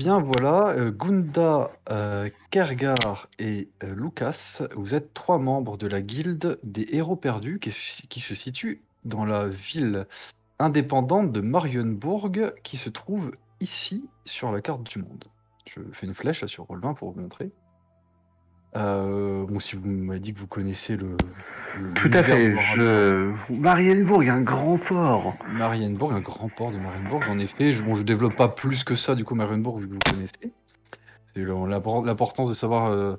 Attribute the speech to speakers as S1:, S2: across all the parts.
S1: Bien voilà, euh, Gunda, euh, Kergar et euh, Lucas, vous êtes trois membres de la guilde des héros perdus qui, se- situe dans la ville indépendante de Marienburg qui se trouve ici sur la carte du monde. Je fais une flèche sur Roll20 pour vous montrer. Euh, bon, si vous m'avez dit que vous connaissez le. le-
S2: Tout à fait. Je... Marienbourg, un grand port.
S1: Marienburg, un grand port de Marienburg, en effet. Je, bon, je développe pas plus que ça, du coup, Marienburg, vu que vous connaissez. C'est l'importance de savoir. euh,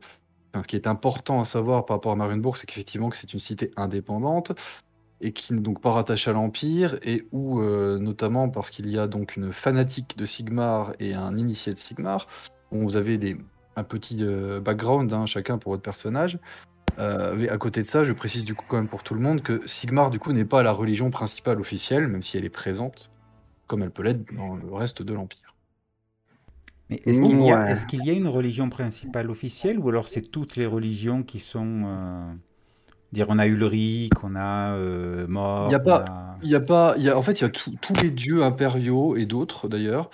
S1: enfin, ce qui est important à savoir par rapport à Marienburg, c'est qu'effectivement, que c'est une cité indépendante et qui n'est donc pas rattachée à l'Empire, et où, euh, notamment parce qu'il y a donc une fanatique de Sigmar et un initié de Sigmar, vous avez des, un petit euh, background, hein, chacun pour votre personnage. Euh, mais à côté de ça, je précise du coup quand même pour tout le monde que Sigmar du coup n'est pas la religion principale officielle, même si elle est présente, comme elle peut l'être dans le reste de l'Empire.
S3: Mais est-ce qu'il y, a- y une religion principale officielle ou alors c'est toutes les religions qui sont. euh, dire, on a Ulrich, on a euh, Mort.
S1: Il y a pas-
S3: a-
S1: Il y a pas, il y a, en fait, il y a tous les dieux impériaux et d'autres d'ailleurs,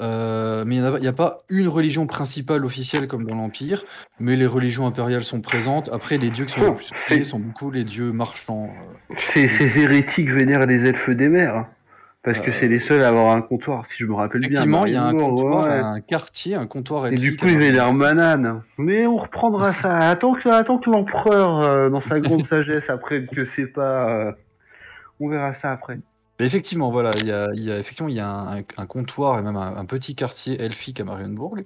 S1: Euh, mais il n'y a, il y a pas une religion principale officielle comme dans l'Empire, mais les religions impériales sont présentes. Après, les dieux qui sont les
S2: Oh,
S1: plus priés
S2: c'est-
S1: sont beaucoup les dieux marchands. euh.
S2: Ces, ces hérétiques vénèrent les elfes des mers. Parce que
S1: Euh,
S2: c'est les seuls à avoir un comptoir, si je me rappelle bien.
S1: Effectivement, il y a un
S2: Marienbourg,
S1: comptoir,
S2: ouais.
S1: un quartier, un comptoir
S2: Et du coup, ils
S1: Marienburg.
S2: vénèrent Manan. Mais on reprendra ça. Attends que, attends que l'empereur, euh, dans sa grande sagesse, après que c'est pas. euh, on verra ça après.
S1: Mais effectivement, voilà, il y a, il y a- effectivement, il y a un, un- comptoir et même un, un petit quartier elfique à Marienburg.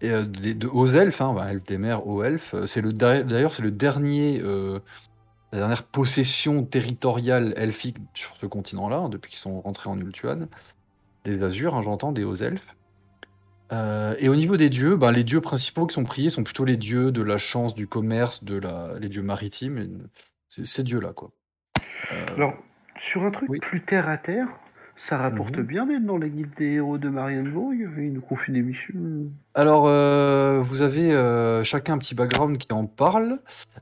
S1: Et de hauts elfes, hein, elfes des mers, hauts elfes. C'est le der- d'ailleurs c'est le dernier, euh, la dernière possession territoriale elfique sur ce continent-là, hein, depuis qu'ils sont rentrés en Ultuan. Des Azurs, hein, j'entends, des hauts elfes. Euh, et au niveau des dieux, ben, les dieux principaux qui sont priés sont plutôt les dieux de la chance, du commerce, de la, les dieux maritimes. et ces dieux-là, quoi. Euh,
S2: Alors, sur un truc
S1: Oui.
S2: plus terre à terre, ça rapporte
S1: Mhm.
S2: bien d'être dans la guilde des héros de Marienbourg. Ils nous confient des missions.
S1: Alors, euh, vous avez euh, chacun un petit background qui en parle.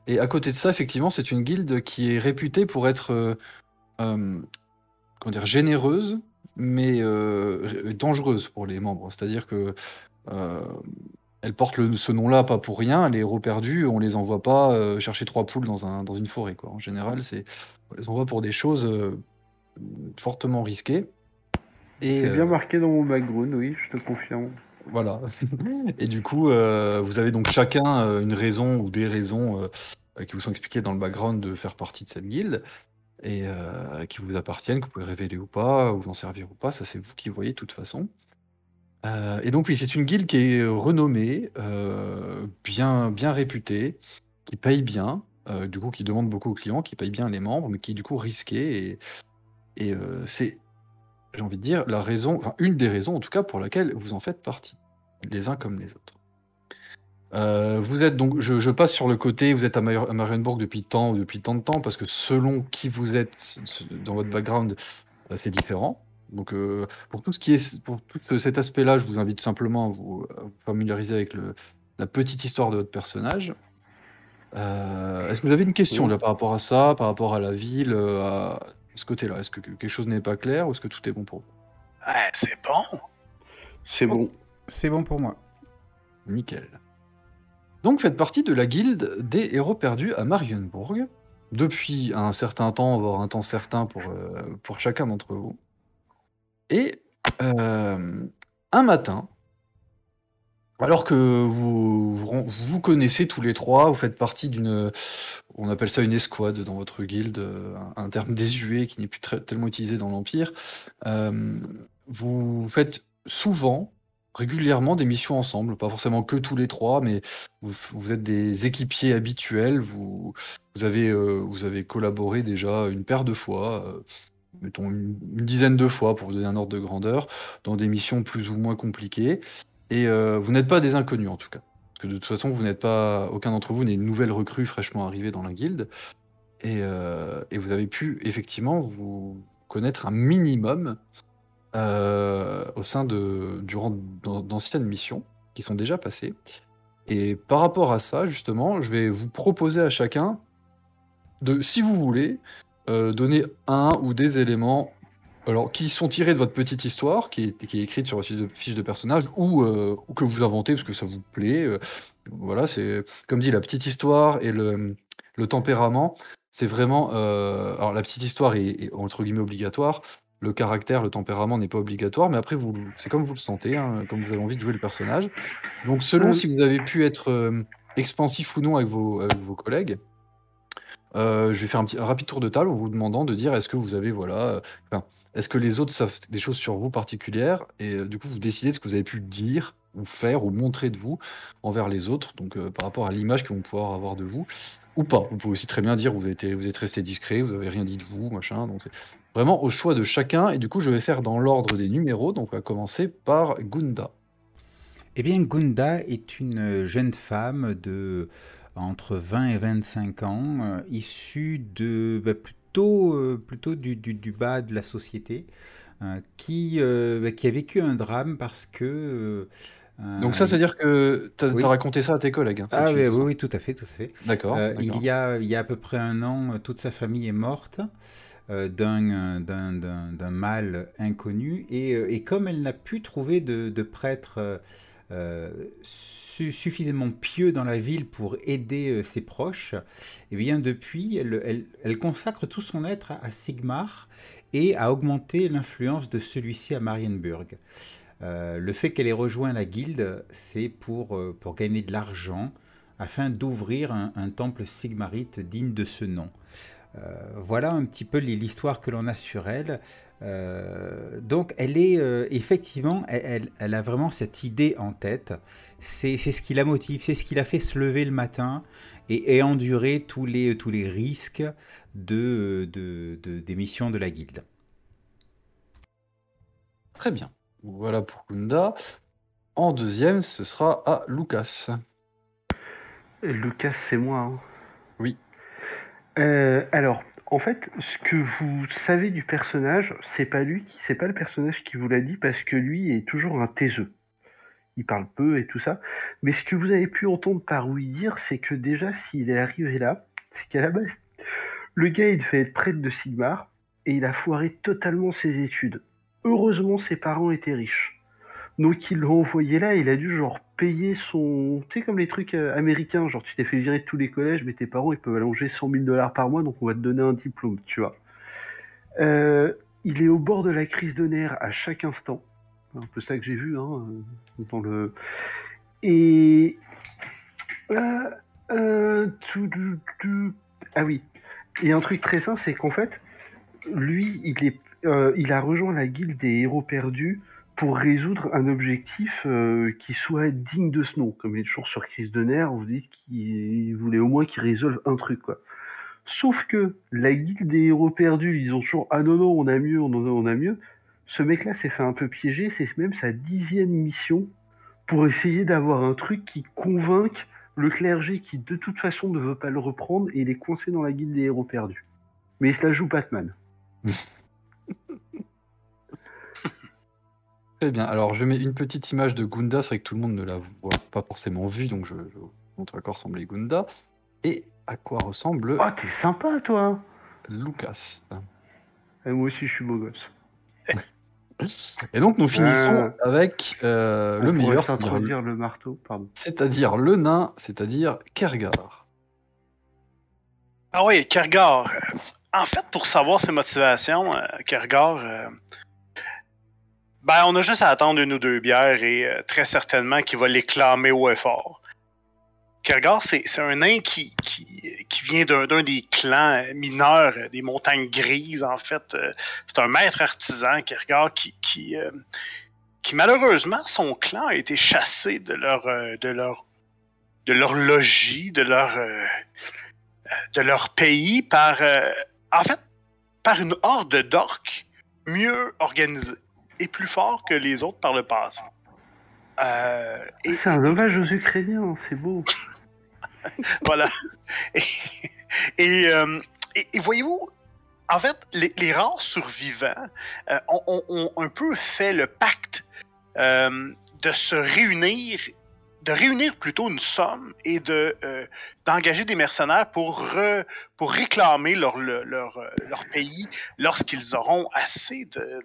S1: Et à côté de ça, effectivement, c'est une guilde qui est réputée pour être euh, comment dire, généreuse, mais dangereuse pour les membres. C'est-à-dire que elle porte le- ce nom-là pas pour rien. Les héros perdus, on les envoie pas chercher trois poules dans, un, dans une forêt. Quoi. En général, c'est, on les envoie pour des choses fortement risquées. Et,
S2: C'est bien
S1: euh,
S2: marqué dans mon background, oui, je te confirme.
S1: voilà. Et du coup, euh, vous avez donc chacun euh, une raison ou des raisons qui vous sont expliquées dans le background de faire partie de cette guilde et euh, qui vous appartiennent, que vous pouvez révéler ou pas, ou vous en servir ou pas, ça c'est vous qui voyez de toute façon. Euh, et donc oui, c'est une guilde qui est renommée, euh, bien, bien réputée, qui paye bien, du coup qui demande beaucoup aux clients, qui paye bien les membres, mais qui est du coup risquée et, et euh, c'est j'ai envie de dire, la raison, enfin une des raisons en tout cas pour laquelle vous en faites partie, les uns comme les autres. Euh, vous êtes donc, je, je passe sur le côté, vous êtes à, Mar- à Marienburg depuis tant ou depuis tant de temps, parce que selon qui vous êtes dans votre background, euh, c'est différent. Donc euh, pour tout ce qui est, pour tout ce- cet aspect-là, je vous invite simplement à vous, à vous familiariser avec le, la petite histoire de votre personnage. Est-ce que vous avez une question
S2: Oui.
S1: là, par rapport à ça, par rapport à la ville, à ce côté-là Est-ce que quelque chose n'est pas clair ou est-ce que tout est bon pour vous?
S4: Ouais, c'est bon.
S2: C'est bon.
S3: C'est bon pour moi.
S1: Nickel. Donc, faites partie de la guilde des héros perdus à Marienburg depuis un certain temps, voire un temps certain pour, euh, pour chacun d'entre vous. Et euh, un matin, alors que vous, vous connaissez tous les trois, vous faites partie d'une, on appelle ça une escouade dans votre guilde, un, terme désuet qui n'est plus tellement utilisé dans l'Empire. Euh, vous faites souvent, régulièrement, des missions ensemble, pas forcément que tous les trois, mais vous, êtes des équipiers habituels, vous, vous, avez, euh, vous avez collaboré déjà une paire de fois, euh, mettons une, une dizaine de fois pour vous donner un ordre de grandeur, dans des missions plus ou moins compliquées. Et euh, vous n'êtes pas des inconnus en tout cas. Parce que de toute façon, vous n'êtes pas, aucun d'entre vous n'est une nouvelle recrue fraîchement arrivée dans la guilde. Et, euh, vous avez pu effectivement vous connaître un minimum euh, au sein de durant d'an- d'anciennes missions qui sont déjà passées. Et par rapport à ça, justement, je vais vous proposer à chacun de, si vous voulez, donner un ou des éléments Alors, qui sont tirés de votre petite histoire, qui est, qui est écrite sur votre fiche de, personnage, ou, euh, ou que vous inventez parce que ça vous plaît. euh, voilà, c'est comme dit, la petite histoire et le, le tempérament, c'est vraiment. euh, alors, la petite histoire est, est, entre guillemets obligatoire. Le caractère, le tempérament n'est pas obligatoire, mais après, c'est comme vous le sentez, hein, comme vous avez envie de jouer le personnage. Donc, selon
S2: Mm.
S1: si vous avez pu être expansif ou non avec vos, avec vos collègues, je vais faire un, petit, un rapide tour de table en vous demandant de dire est-ce que vous avez, voilà, est-ce que les autres savent des choses sur vous particulières et euh, du coup vous décidez de ce que vous avez pu dire ou faire ou montrer de vous envers les autres, donc euh, par rapport à l'image qu'ils vont pouvoir avoir de vous ou pas? Vous pouvez aussi très bien dire vous, avez vous êtes resté discret, vous avez rien dit de vous, machin. Donc vraiment au choix de chacun et du coup je vais faire dans l'ordre des numéros. Donc on va commencer par Gunda.
S3: Eh bien, Gunda est une jeune femme de entre 20 et 25 ans, euh, issue de bah, plutôt, euh, plutôt du, du- du bas de la société, qui, euh, bah, qui a vécu un drame parce que euh,
S1: Donc ça, c'est à dire que tu as,
S3: Oui.
S1: raconté ça à tes collègues. hein,
S3: ah oui, oui, oui, tout à fait, tout à fait.
S1: D'accord.
S3: Euh, il y a, il y a à peu près un an, toute sa famille est morte euh, d'un mal inconnu. Et, et comme elle n'a pu trouver de, de prêtre su- suffisamment pieux dans la ville pour aider euh, ses proches, eh bien depuis, elle, consacre tout son être à, Sigmar et à augmenter l'influence de celui-ci à Marienburg. Euh, le fait qu'elle ait rejoint la guilde, c'est pour, euh, gagner de l'argent afin d'ouvrir un, temple sigmarite digne de ce nom. Euh, voilà un petit peu l'histoire que l'on a sur elle. Euh, donc elle est euh, effectivement, elle, elle- elle a vraiment cette idée en tête. C'est ce qui la motive, c'est ce qui la fait se lever le matin et, et endurer tous les, tous les risques de, de- de- des missions de la guilde.
S1: Très bien. Voilà pour Gunda. En deuxième, ce sera à Lucas.
S2: Et Lucas, c'est moi. hein.
S1: Oui.
S2: Euh, alors, en fait, ce que vous savez du personnage, c'est pas lui, qui- c'est pas le personnage qui vous l'a dit parce que lui est toujours un taiseux. Il parle peu et tout ça. Mais ce que vous avez pu entendre par oui dire, c'est que déjà, s'il est arrivé là, c'est qu'à la base, le gars, il devait être prêtre de Sigmar et il a foiré totalement ses études. Heureusement, ses parents étaient riches. Donc ils l'ont envoyé là, il a dû genre payer son... Tu sais comme les trucs euh, américains, genre tu t'es fait virer de tous les collèges, mais tes parents ils peuvent allonger 100 000 dollars par mois, donc on va te donner un diplôme, tu vois. Euh, il est au bord de la crise de nerfs à chaque instant. Un peu ça que j'ai vu hein, euh, dans le... Et... Ah oui, a un truc très simple, c'est qu'en fait, lui, il, est, il a rejoint la guilde des héros perdus pour résoudre un objectif euh, qui soit digne de ce nom. Comme il est toujours sur crise de nerfs, vous dites qu'il voulait au moins qu'il résolve un truc, quoi. Sauf que la guilde des héros perdus, ils ont toujours ah non non on a mieux, on a, on a mieux. Ce mec-là s'est fait un peu piéger, c'est même sa dixième mission pour essayer d'avoir un truc qui convainque le clergé qui de toute façon ne veut pas le reprendre et il est coincé dans la guilde des héros perdus. Mais il se la joue Batman.
S1: Très bien. Alors, je mets une petite image de Gunda. C'est vrai que tout le monde ne la voit pas forcément vue, donc je, montre à quoi ressemble Gunda. Et à quoi ressemble
S2: Oh t'es sympa toi.
S1: Lucas.
S2: Et moi aussi je suis beau gosse.
S1: Et donc, nous finissons
S2: Ah.
S1: avec euh, le meilleur, c'est-à-dire le-
S2: marteau, pardon.
S1: c'est-à-dire le nain, c'est-à-dire Kergar.
S4: Ah oui, Kergar. euh, En fait, pour savoir ses motivations, euh, Kergar, euh, ben, on a juste à attendre une ou deux bières et euh, très certainement qu'il va les clamer haut et fort. Kergar, c'est un nain qui, qui, qui vient d'un des clans euh, mineurs euh, des montagnes grises, en fait. C'est un maître artisan, Kergar, qui, qui, qui malheureusement, son clan a été chassé de leur, de leur, de leur logis, de leur, de leur pays par, en fait, par une horde d'orques mieux organisée et plus fort que les autres par le passé. Euh, et,
S2: C'est un hommage aux Ukrainiens, c'est beau.
S4: voilà. Et, et, euh, et- voyez-vous, en fait, les, les rares survivants euh, ont, ont- ont un peu fait le pacte de se réunir de réunir plutôt une somme et de d'engager des mercenaires pour pour réclamer leur leur, leur, pays lorsqu'ils auront assez de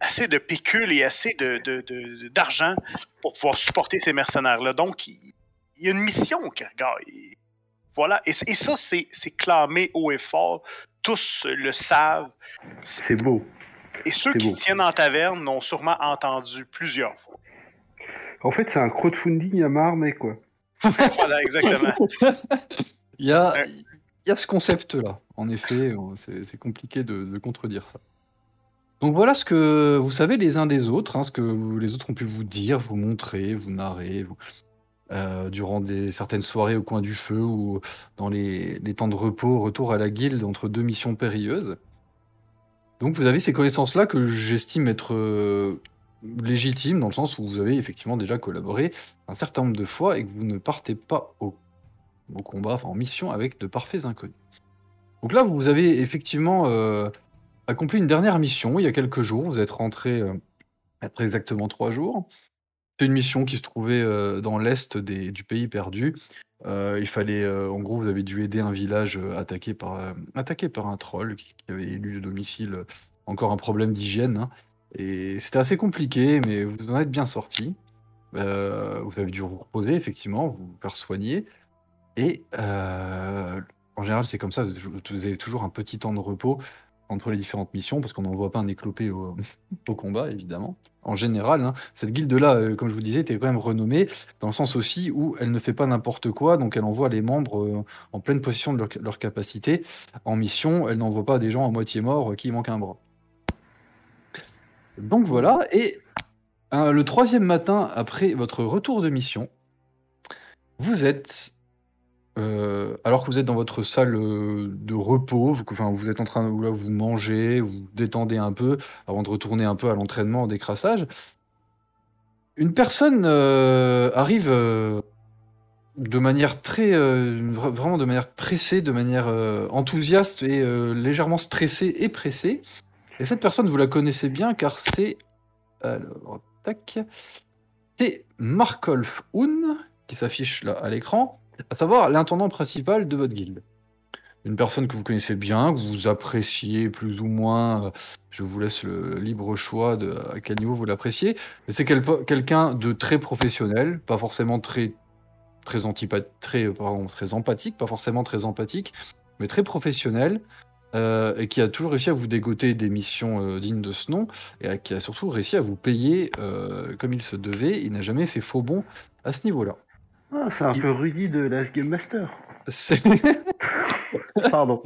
S4: assez de pécule et assez de d'argent pour pouvoir supporter ces mercenaires là. Donc il, y a une mission regarde. Voilà, et, et ça c'est clamé haut et fort. Tous le savent.
S2: C'est beau.
S4: Et ceux qui tiennent en taverne l'ont sûrement entendu plusieurs fois.
S2: En fait, c'est un crowdfunding à marmer, quoi.
S4: voilà, exactement.
S1: il, y a, il y a ce concept-là. En effet, c'est compliqué de, contredire ça. Donc voilà ce que vous savez les uns des autres, hein, ce que les autres ont pu vous dire, vous montrer, vous narrer, euh, durant des, certaines soirées au coin du feu ou dans les, temps de repos, retour à la guilde entre deux missions périlleuses. Donc vous avez ces connaissances-là que j'estime être euh, légitimes dans le sens où vous avez effectivement déjà collaboré un certain nombre de fois et que vous ne partez pas au, combat, enfin en mission avec de parfaits inconnus. Donc là, vous avez effectivement euh, accompli une dernière mission il y a quelques jours. Vous êtes rentré euh, après exactement trois jours. C'est une mission qui se trouvait dans l'est du pays perdu. il fallait, en gros, vous avez dû aider un village attaqué par, attaqué par un troll qui, avait élu le domicile. encore un problème d'hygiène. Hein. Et c'était assez compliqué, mais vous en êtes bien sorti. vous avez dû vous reposer, effectivement, vous faire soigner. Et en général, c'est comme ça, vous avez toujours un petit temps de repos entre les différentes missions, parce qu'on n'envoie pas un éclopé au, combat, évidemment. En général, hein, cette guilde-là, euh, comme je vous disais, était quand même renommée, dans le sens aussi où elle ne fait pas n'importe quoi, donc elle envoie les membres euh, en pleine possession de leur, capacité. En mission, elle n'envoie pas des gens à moitié morts euh, qui manquent un bras. Donc voilà, et le troisième matin après votre retour de mission, vous êtes euh, alors que vous êtes dans votre salle, euh, de repos, vous êtes en train de vous mangez, vous détendez un peu avant de retourner un peu à l'entraînement en décrassage. Une personne, euh, arrive, de manière très, vraiment de manière pressée, de manière, enthousiaste et légèrement stressée et pressée. Et cette personne, vous la connaissez bien car c'est alors tac, c'est qui s'affiche là à l'écran à savoir l'intendant principal de votre guilde. Une personne que vous connaissez bien, que vous appréciez plus ou moins, euh, je vous laisse le libre choix de à quel niveau vous l'appréciez, mais c'est quelqu'un de très professionnel, pas forcément très très, très, très empathique, pas forcément très empathique, mais très professionnel, euh, et qui a toujours réussi à vous dégoter des missions euh, dignes de ce nom, et qui a surtout réussi à vous payer comme il se devait. Il n'a jamais fait faux bon à ce niveau-là.
S2: Ah, c'est un peu Rudy de Last Game Master. Pardon.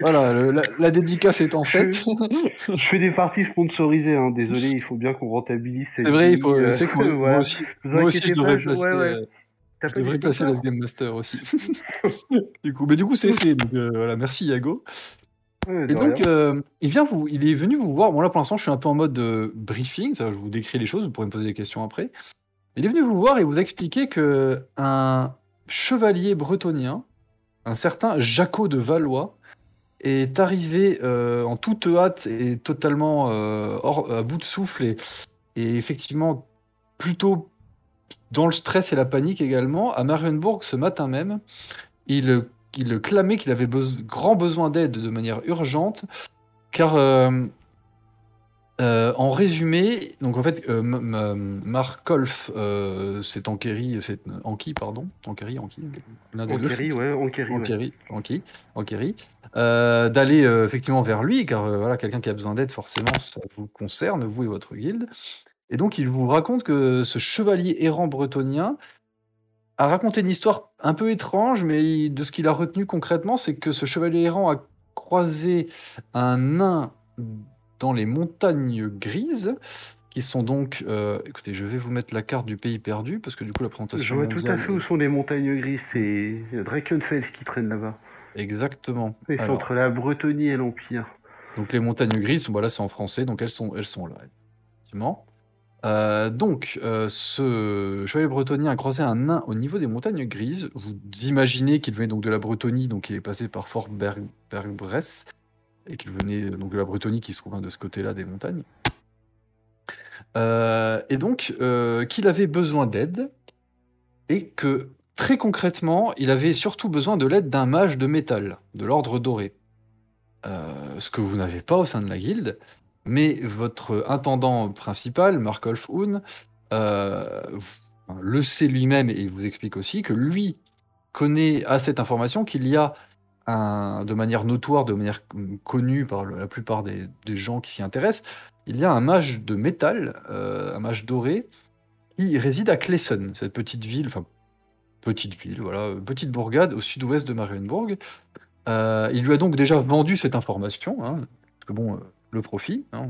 S1: Voilà, la, dédicace est en fait.
S2: Je, fais des parties sponsorisées, hein. désolé, il faut bien qu'on rentabilise.
S1: C'est vrai, il faut, euh, c'est que moi, aussi, moi aussi je devrais placer, ouais, je devrais placer Last Game Master aussi. du coup, mais du coup c'est fait, donc euh, voilà, merci Yago. et donc, euh, il, vient vous, il est venu vous voir. Bon, là pour l'instant, je suis un peu en mode briefing, ça, je vous décris les choses, vous pourrez me poser des questions après. Il est venu vous voir et vous expliquer que un chevalier bretonien, un certain Jaco de Valois, est arrivé euh, en toute hâte et totalement euh, à bout de souffle et, effectivement plutôt dans le stress et la panique également à Marienbourg ce matin même. Il, il clamait qu'il avait grand besoin d'aide de manière urgente car euh, euh, en résumé, donc en fait, euh, Mark Kolf euh, c'est Ankerry, c'est Anki, pardon, Ankerry, Anki,
S2: l'un des Ankerry, ouais, Ankerry,
S1: Ankerry, Ankerry, d'aller effectivement vers lui, car voilà, quelqu'un qui a besoin d'aide, forcément, ça vous concerne, vous et votre guilde. Et donc, il vous raconte que ce chevalier errant bretonien a raconté une histoire un peu étrange, mais de ce qu'il a retenu concrètement, c'est que ce chevalier errant a croisé un nain dans les montagnes grises, qui sont donc. Euh, écoutez, je vais vous mettre la carte du pays perdu, parce que du coup, la présentation.
S2: Je vois tout à fait où sont les montagnes grises. C'est Drakenfels qui traîne là-bas.
S1: Exactement.
S2: C'est entre la Bretonie et l'Empire.
S1: Donc les montagnes grises, voilà, c'est en français, donc elles sont, elles sont là, effectivement. Euh, donc, euh, ce chevalier bretonien a croisé un nain au niveau des montagnes grises. Vous imaginez qu'il venait donc de la Bretonie, donc il est passé par Fort Berg Berg-Bresse et qu'il venait donc de la Bretonie qui se trouve de ce côté-là des montagnes. Euh, et donc, euh, qu'il avait besoin d'aide. et que très concrètement, il avait surtout besoin de l'aide d'un mage de métal, de l'ordre doré. Euh, ce que vous n'avez pas au sein de la guilde, mais votre intendant principal, Markolf Hoon, euh, le sait lui-même et il vous explique aussi que lui connaît à cette information qu'il y a un, de manière notoire, de manière connue par la plupart des, gens qui s'y intéressent, il y a un mage de métal, euh, un mage doré, qui réside à Klesen, cette petite ville, enfin petite ville, voilà, petite bourgade au sud-ouest de Marienburg. Euh, il lui a donc déjà vendu cette information, hein, parce que bon, euh, le profit, hein,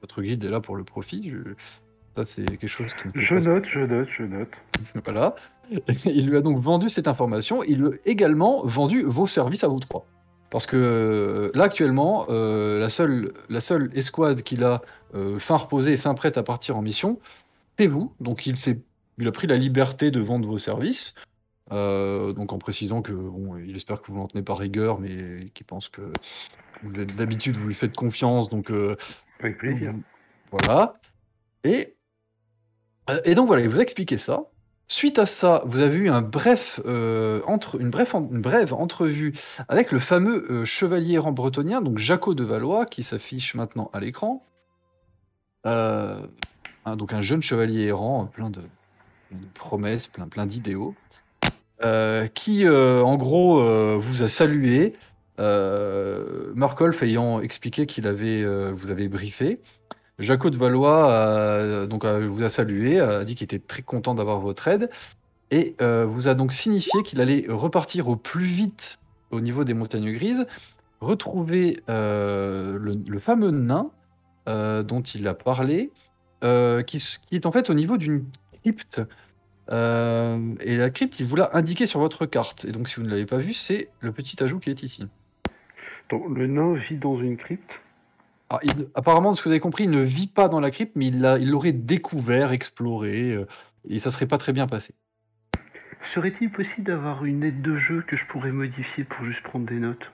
S1: votre guide est là pour le profit. je- Ça, c'est quelque chose qui
S2: Je note, je note, je note.
S1: voilà. Il lui a donc vendu cette information. Il lui a également vendu vos services à vous trois. Parce que euh, là, actuellement, euh, la, seule, la seule escouade qu'il a euh, fin reposée et fin prête à partir en mission, c'est vous. Donc il, il a pris la liberté de vendre vos services. Euh, donc en précisant que bon, il espère que vous n'en tenez pas rigueur, mais qu'il pense que vous êtes- d'habitude vous lui faites confiance. Donc
S2: Avec plaisir.
S1: voilà. Et, et donc voilà, il vous a expliqué ça. Suite à ça, vous avez eu euh, une, brève entrevue avec le fameux euh, chevalier errant bretonien, donc Jaco de Valois, qui s'affiche maintenant à l'écran. Euh, hein, donc un jeune chevalier errant, plein de, promesses, plein, plein d'idéaux, euh, qui euh, en gros euh, vous a salué, euh, Markolf ayant expliqué qu'il avait, euh, vous avait briefé. Jaco de Valois a- donc, a- vous a salué, a dit qu'il était très content d'avoir votre aide et euh, vous a donc signifié qu'il allait repartir au plus vite au niveau des montagnes grises, retrouver euh, le, fameux nain euh, dont il a parlé, euh, qui, qui est en fait au niveau d'une crypte. Euh, et la crypte, il vous l'a indiqué sur votre carte. Et donc, si vous ne l'avez pas vu, c'est le petit ajout qui est ici.
S2: Donc, le nain vit dans une crypte.
S1: Alors, il- apparemment, de ce que vous avez compris, il ne vit pas dans la crypte, mais il l'a- il l'aurait découvert, exploré, euh, et ça serait pas très bien passé.
S2: Serait-il possible d'avoir une aide de jeu que je pourrais modifier pour juste prendre des notes?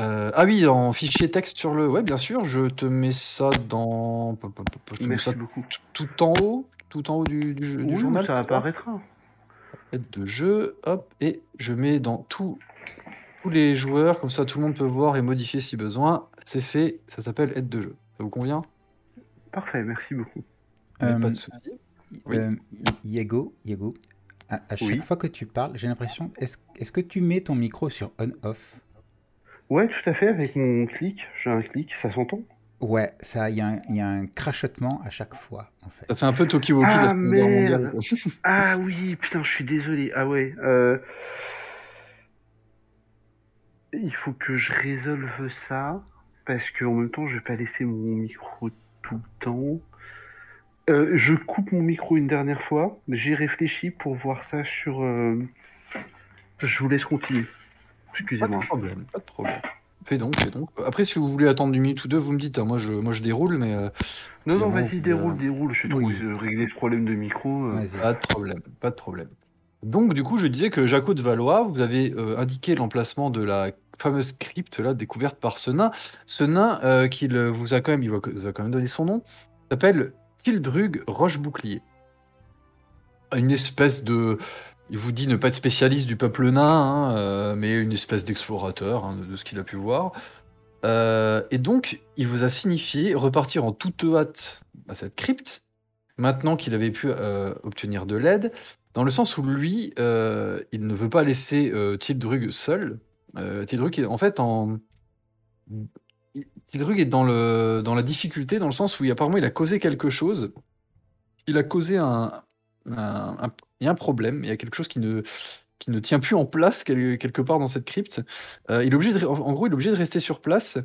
S1: Euh, ah oui, en fichier texte sur le... Ouais, bien sûr, je te mets ça dans... Je te mets
S2: Merci
S1: ça
S2: beaucoup.
S1: tout en haut, tout en haut du, du,
S2: Oui,
S1: journal.
S2: ça apparaîtra.
S1: Aide de jeu, hop, et je mets dans tout- tous les joueurs, comme ça tout le monde peut voir et modifier si besoin. C'est fait, ça s'appelle aide de jeu. Ça vous convient?
S2: Parfait, merci beaucoup.
S3: Euh,
S1: Pas de. Oui.
S3: Euh, Yago, Yago, à, à chaque
S2: Oui.
S3: fois que tu parles, j'ai l'impression, est-ce que tu mets ton micro sur on-off?
S2: Ouais, tout à fait, avec mon clic. J'ai un clic, ça s'entend
S3: Ouais, ça, il y, a un- il y a un crachotement à chaque fois, en fait.
S1: Ça fait un peu Tokiwoki
S2: Ah,
S1: la Seconde Guerre
S2: merde.
S1: mondiale.
S2: Ah oui, putain, je suis désolé. Ah ouais. euh, Il faut que je résolve ça parce que en même temps, je vais pas laisser mon micro tout le temps. Euh, je coupe mon micro une dernière fois. J'ai réfléchi pour voir ça sur. euh, Je vous laisse continuer.
S1: Pas
S2: Excusez-moi.
S1: de problème, pas de problème. Fais donc, fais donc. Après, si vous voulez attendre une minute ou deux, vous me dites. hein, moi, je, moi, je déroule, mais euh,
S2: Non, non, vas-y, déroule,
S1: euh,
S2: déroule. Je vais
S3: Oui.
S2: trouver- régler ce problème de micro. euh.
S1: Pas de problème, pas de problème. Donc, du coup, je disais que Jaco de Valois, vous avez euh, indiqué l'emplacement de la fameuse crypte là, découverte par ce nain. Ce nain, euh, vous a quand même, il vous a quand même donné son nom, s'appelle Tildrug Roche-Bouclier. Une espèce de. Il vous dit ne pas être spécialiste du peuple nain, hein, euh, mais une espèce d'explorateur hein, de, ce qu'il a pu voir. Et donc, il vous a signifié repartir en toute hâte à cette crypte, maintenant qu'il avait pu obtenir de l'aide, dans le sens où lui, euh, il ne veut pas laisser euh, Tildrug seul. Euh, Tildrug est en fait en. Tildrug est dans, le, dans la difficulté, dans le sens où apparemment il a causé quelque chose. Il a causé un, un, problème, il y a quelque chose qui ne, qui ne tient plus en place quel- quelque part dans cette crypte. Euh, il est obligé en gros, il est obligé de rester sur place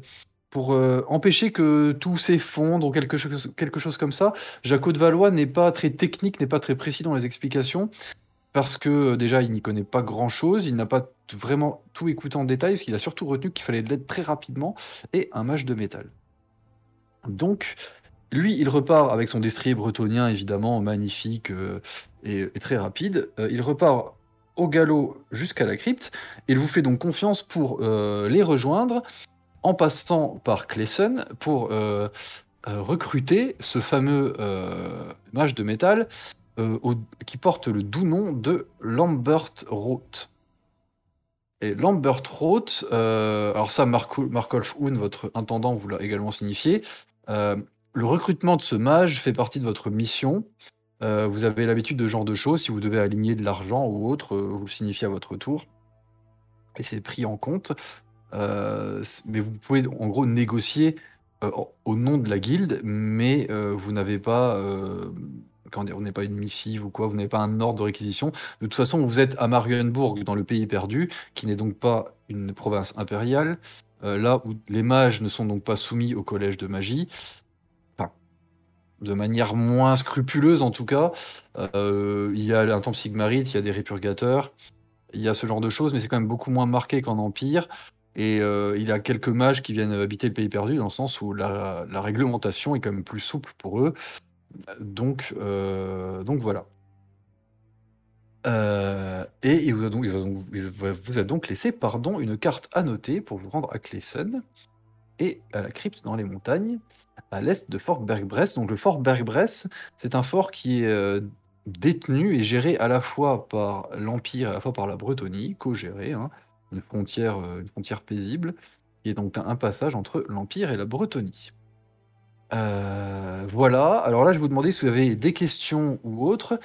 S1: pour euh, empêcher que tout s'effondre ou quelque chose, comme ça. Jaco de Valois n'est pas très technique, n'est pas très précis dans les explications, parce que euh, déjà, il n'y connaît pas grand-chose, il n'a pas vraiment tout écouté en détail, parce qu'il a surtout retenu qu'il fallait de l'aide très rapidement, et un mage de métal. Donc, lui, il repart avec son destrier bretonien, évidemment, magnifique euh, et, très rapide. Il repart au galop jusqu'à la crypte, et il vous fait donc confiance pour les rejoindre, en passant par Clesen pour euh, euh, recruter ce fameux euh, mage de métal qui porte le doux nom de Lambert Roth. Et Lambert Roth, alors ça, Markolf Huhn, votre intendant, vous l'a également signifié. Le recrutement de ce mage fait partie de votre mission. Vous avez l'habitude de ce genre de choses. Si vous devez aligner de l'argent ou autre, vous le signifiez à votre tour. Et c'est pris en compte. Euh, mais vous pouvez en gros négocier euh, au- nom de la guilde, mais euh, vous n'avez pas, dire, vous n'avez pas une missive ou quoi, vous n'avez pas un ordre de réquisition. De toute façon, vous êtes à Marienburg, dans le pays perdu, qui n'est donc pas une province impériale, là où les mages ne sont donc pas soumis au collège de magie. De manière moins scrupuleuse en tout cas. Il y a un temple sigmarite, il y a des répurgateurs, il y a ce genre de choses, mais c'est quand même beaucoup moins marqué qu'en Empire. Et euh, il y a quelques mages qui viennent habiter le pays perdu, dans le sens où la, réglementation est quand même plus souple pour eux. Donc, euh, donc voilà. Euh, et il vous a donc, laissé pardon, une carte annotée pour vous rendre à Cleyson et à la crypte dans les montagnes, à l'est de Fort Bergbress. Donc le Fort Bergbress, c'est un fort qui est détenu et géré à la fois par l'Empire et à la fois par la Bretonie, co-géré, hein, une, frontière, euh, une frontière paisible, qui est donc un, passage entre l'Empire et la Bretonie. Euh, voilà, alors là je vous demandais si vous avez des questions ou autres,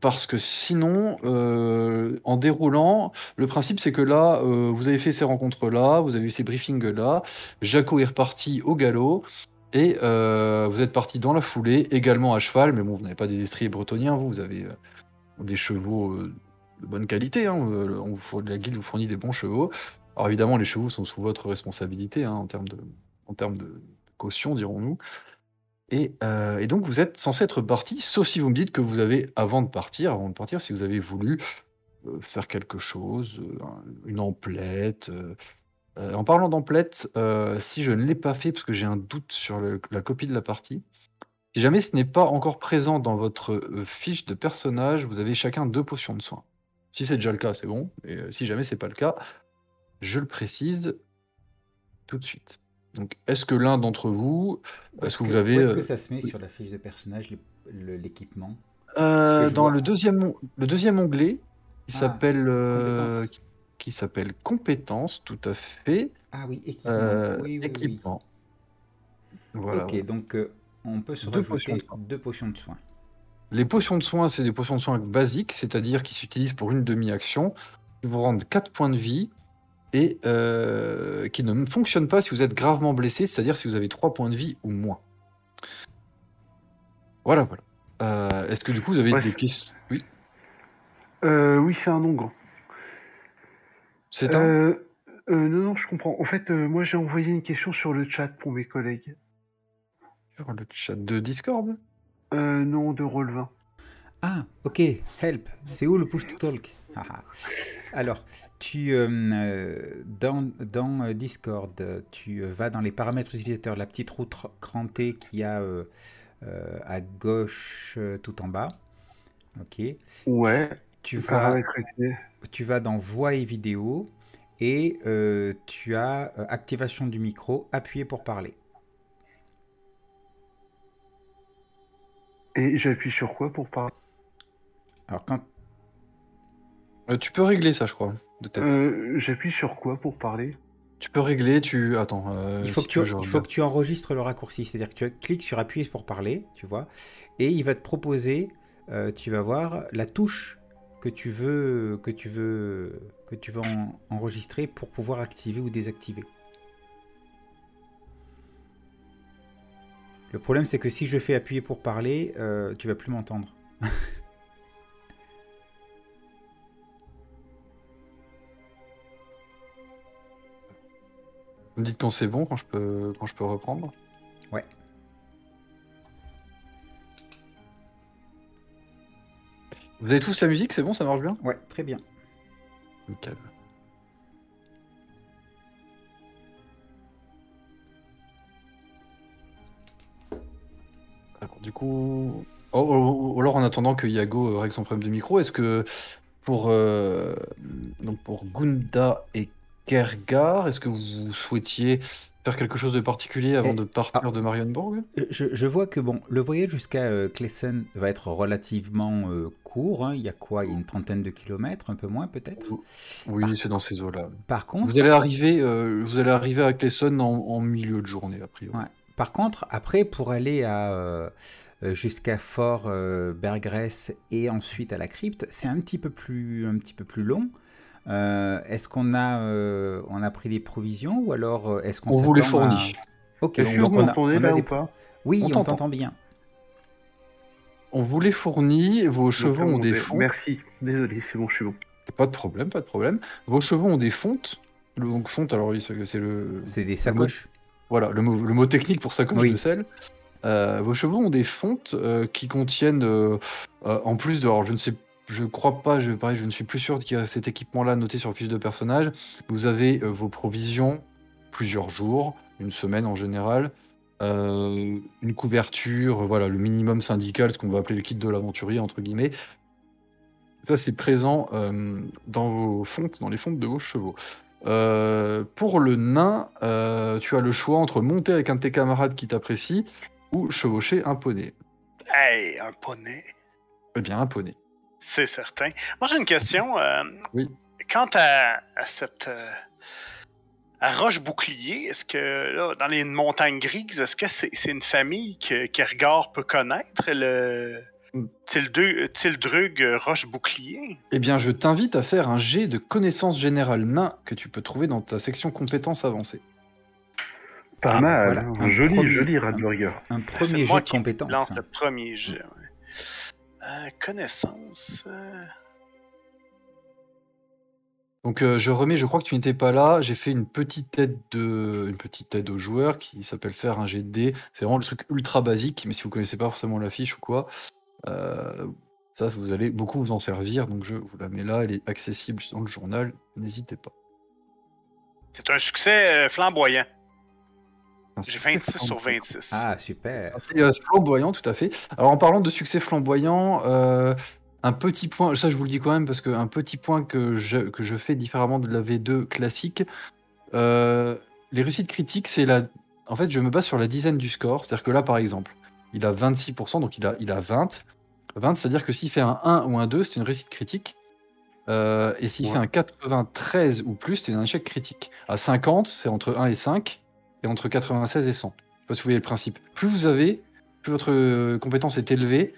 S1: parce que sinon, euh, en déroulant, le principe c'est que là, vous avez fait ces rencontres-là, vous avez eu ces briefings-là, Jaco est reparti au galop, et vous êtes parti dans la foulée, également à cheval, mais bon, vous n'avez pas des destriers bretoniens, vous, vous avez des chevaux de bonne qualité, hein, euh, la guilde vous fournit des bons chevaux. Alors évidemment, les chevaux sont sous votre responsabilité hein, en termes de, caution, dirons-nous. Et, euh, et donc vous êtes censé être parti, sauf si vous me dites que vous avez, avant de partir, avant de partir, si vous avez voulu euh, faire quelque chose, un- une emplette. en parlant d'emplette, si je ne l'ai pas fait parce que j'ai un doute sur la copie de la partie, si jamais ce n'est pas encore présent dans votre fiche de personnage, vous avez chacun deux potions de soin. Si c'est déjà le cas, c'est bon. Et euh, si jamais c'est pas le cas, je le précise tout de suite. Donc, est-ce que l'un d'entre vous, est-ce que vous avez
S3: est-ce
S1: euh,
S3: que ça se met
S1: oui.
S3: sur la fiche de personnage, l'équipement?
S1: Euh, dans le deuxième, le deuxième onglet, qui
S3: Ah,
S1: s'appelle euh, qui, s'appelle compétences, tout à fait.
S3: Ah oui, équipement.
S1: Euh,
S3: oui, oui, oui.
S1: équipement. Voilà.
S3: ok, donc euh, on peut se
S1: Deux potions
S3: rajouter deux potions de soin.
S1: Les potions de soin, c'est des potions de soin basiques, c'est-à-dire qui s'utilisent pour une demi-action, qui vous rendent 4 points de vie et euh, qui ne fonctionnent pas si vous êtes gravement blessé, c'est-à-dire si vous avez 3 points de vie ou moins. Voilà, voilà. Euh, Est-ce que du coup vous avez
S2: Ouais,
S1: des questions Oui,
S2: Euh, oui, c'est un grand.
S1: c'est un?
S2: Non, non, je comprends. En fait, moi, j'ai envoyé une question sur le chat pour mes collègues.
S1: Sur le chat de Discord
S2: Euh, non, de Roll20.
S3: Ah, ok, help. C'est où le push to talk? Haha. Alors, tu euh, euh, dans, dans euh, Discord, tu vas dans les paramètres utilisateurs, la petite roue crantée qu'il y a euh, euh, à gauche tout en bas. Ok.
S2: Ouais,
S3: Tu vas, tu vas dans voix et vidéo et tu as activation du micro, appuyer pour parler.
S2: Et j'appuie sur quoi pour parler
S3: Alors quand
S1: Euh, tu peux régler ça, je crois, de tête.
S2: euh, J'appuie sur quoi pour parler
S1: Tu peux régler, tu... Attends, euh,
S3: il faut,
S1: si
S3: que tu,
S1: veux, je
S3: il faut
S1: regarde.
S3: que tu enregistres le raccourci, c'est-à-dire que tu cliques sur appuyer pour parler, tu vois, et il va te proposer, euh, tu vas voir la touche que tu veux que tu veux que tu veux en- enregistrer pour pouvoir activer ou désactiver. Le problème c'est que si je fais appuyer pour parler, euh, tu vas plus m'entendre.
S1: Vous dites quand c'est bon, quand je peux, quand je peux reprendre
S3: Ouais.
S1: Vous avez tous la musique, c'est bon, ça marche bien?
S3: Ouais, très bien.
S1: Nickel. Du coup... Oh, oh, oh, alors, en attendant que Yago euh, règle son problème de micro, est-ce que pour, euh, donc pour Gunda et Kergar, est-ce que vous souhaitiez faire quelque chose de particulier avant
S3: Et-
S1: de partir de Marienburg
S3: Euh, Je, je vois que bon, le voyage jusqu'à euh, va être relativement euh, court. hein. Il y a quoi? Il y a une trentaine de kilomètres, un peu moins peut-être?
S1: Oui, c'est dans ces eaux-là.
S3: Par contre,
S1: Vous allez arriver, vous allez arriver à Clesson en, en milieu de journée, a priori.
S3: Ouais. Par contre, après, pour aller à, euh, euh, jusqu'à Fort euh, Bergrès et ensuite à la crypte, c'est un petit peu plus, un petit peu plus long. Euh, est-ce qu'on a, euh, on a pris des provisions ou alors est-ce qu'on
S1: On vous les
S3: à-
S1: fournit.
S3: Ok, donc on a, on a
S2: là
S3: des-
S2: ou pas
S3: Oui,
S1: On
S3: on
S1: t'entend.
S3: bien.
S1: On vous les fournit, vos chevaux ont des
S2: Demandez.
S1: fontes.
S2: Merci, désolé, c'est bon, je suis bon.
S1: Pas de problème, pas de problème. Vos chevaux ont des fontes. Donc fonte, alors oui, c'est le,
S3: C'est des sacoches.
S1: Voilà, le, mot, le mot technique pour sacoche
S3: Oui.
S1: de sel. Euh, vos chevaux ont des fontes euh, qui contiennent, euh, en plus de, alors je ne sais, je crois pas, je, pareil, je ne suis plus sûr qu'il y a cet équipement-là noté sur le fiche de personnage. Vous avez vos provisions, plusieurs jours, une semaine en général, une couverture, voilà, le minimum syndical, ce qu'on va appeler le kit de l'aventurier entre guillemets. Ça, c'est présent dans vos fontes, dans les fontes de vos chevaux. Euh, pour le nain, euh, tu as le choix entre monter avec un de tes camarades qui t'apprécie ou chevaucher un poney.
S4: Hey, un poney.
S1: Eh bien, un poney.
S4: C'est certain. Moi, j'ai une question. euh,
S1: Oui.
S4: Quant à, à cette. à Roche Bouclier, est-ce que, là, dans les montagnes grises, est-ce que c'est c'est une famille que Kergar peut connaître, le. Tildru- Tildrug Roche Bouclier?
S1: Eh bien, je t'invite à faire un jet de connaissances générales nain que tu peux trouver dans ta section compétences avancées.
S2: Pas
S3: Ah,
S2: mal,
S3: voilà,
S2: hein,
S3: un
S2: un joli,
S3: premier-
S2: joli Radburger.
S3: Un
S4: C'est
S3: premier jet de
S4: qui
S3: compétences.
S4: lance le premier jet. ouais. Euh, connaissance. euh,
S1: Donc, euh, je remets, je crois que tu n'étais pas là. J'ai fait une petite aide de, une petite aide aux joueurs qui s'appelle faire un jet de dés. C'est vraiment le truc ultra basique, mais si vous connaissez pas forcément la fiche ou quoi, euh, ça, vous allez beaucoup vous en servir. Donc, je vous la mets là. Elle est accessible dans le journal. N'hésitez pas.
S4: C'est un succès euh, flamboyant. J'ai
S1: succès
S4: 26 sur
S1: flamboyant.
S4: 26.
S3: Ah, super.
S1: C'est euh, flamboyant, tout à fait. Alors, en parlant de succès flamboyant, euh, un petit point, ça je vous le dis quand même, parce qu'un petit point que je, que je fais différemment de la V2 classique, euh, les réussites critiques, c'est la. En fait, je me base sur la dizaine du score. C'est-à-dire que là, par exemple, il a 26%, donc il a, il a 20. 20, c'est-à-dire que s'il fait un 1 ou un 2, c'est une réussite critique. Euh, et s'il
S2: Ouais.
S1: fait un 93 ou plus, c'est un échec critique. À 50, c'est entre 1 et 5, et entre 96 et 100. Je sais pas si vous voyez le principe. Plus vous avez, plus votre compétence est élevée,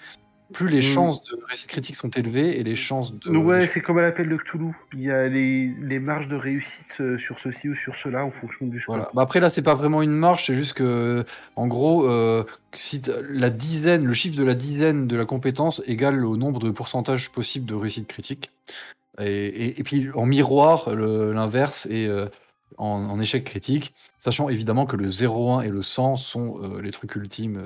S1: plus les
S2: Mm.
S1: chances de réussite critique sont élevées, et les chances de...
S2: Ouais, c'est comme à l'appel de Cthulhu. Il y a les, les marges de réussite euh, sur ceci ou sur cela en fonction du score.
S1: Voilà. Bah après là, c'est pas vraiment une marche, c'est juste que, en gros, euh, si la dizaine, le chiffre de la dizaine de la compétence égale au nombre de pourcentages possible de réussite critique. Et, et- et puis en miroir, l'inverse est euh, en, en échec critique, sachant évidemment que le 0,1 et le 100 sont euh, les trucs ultimes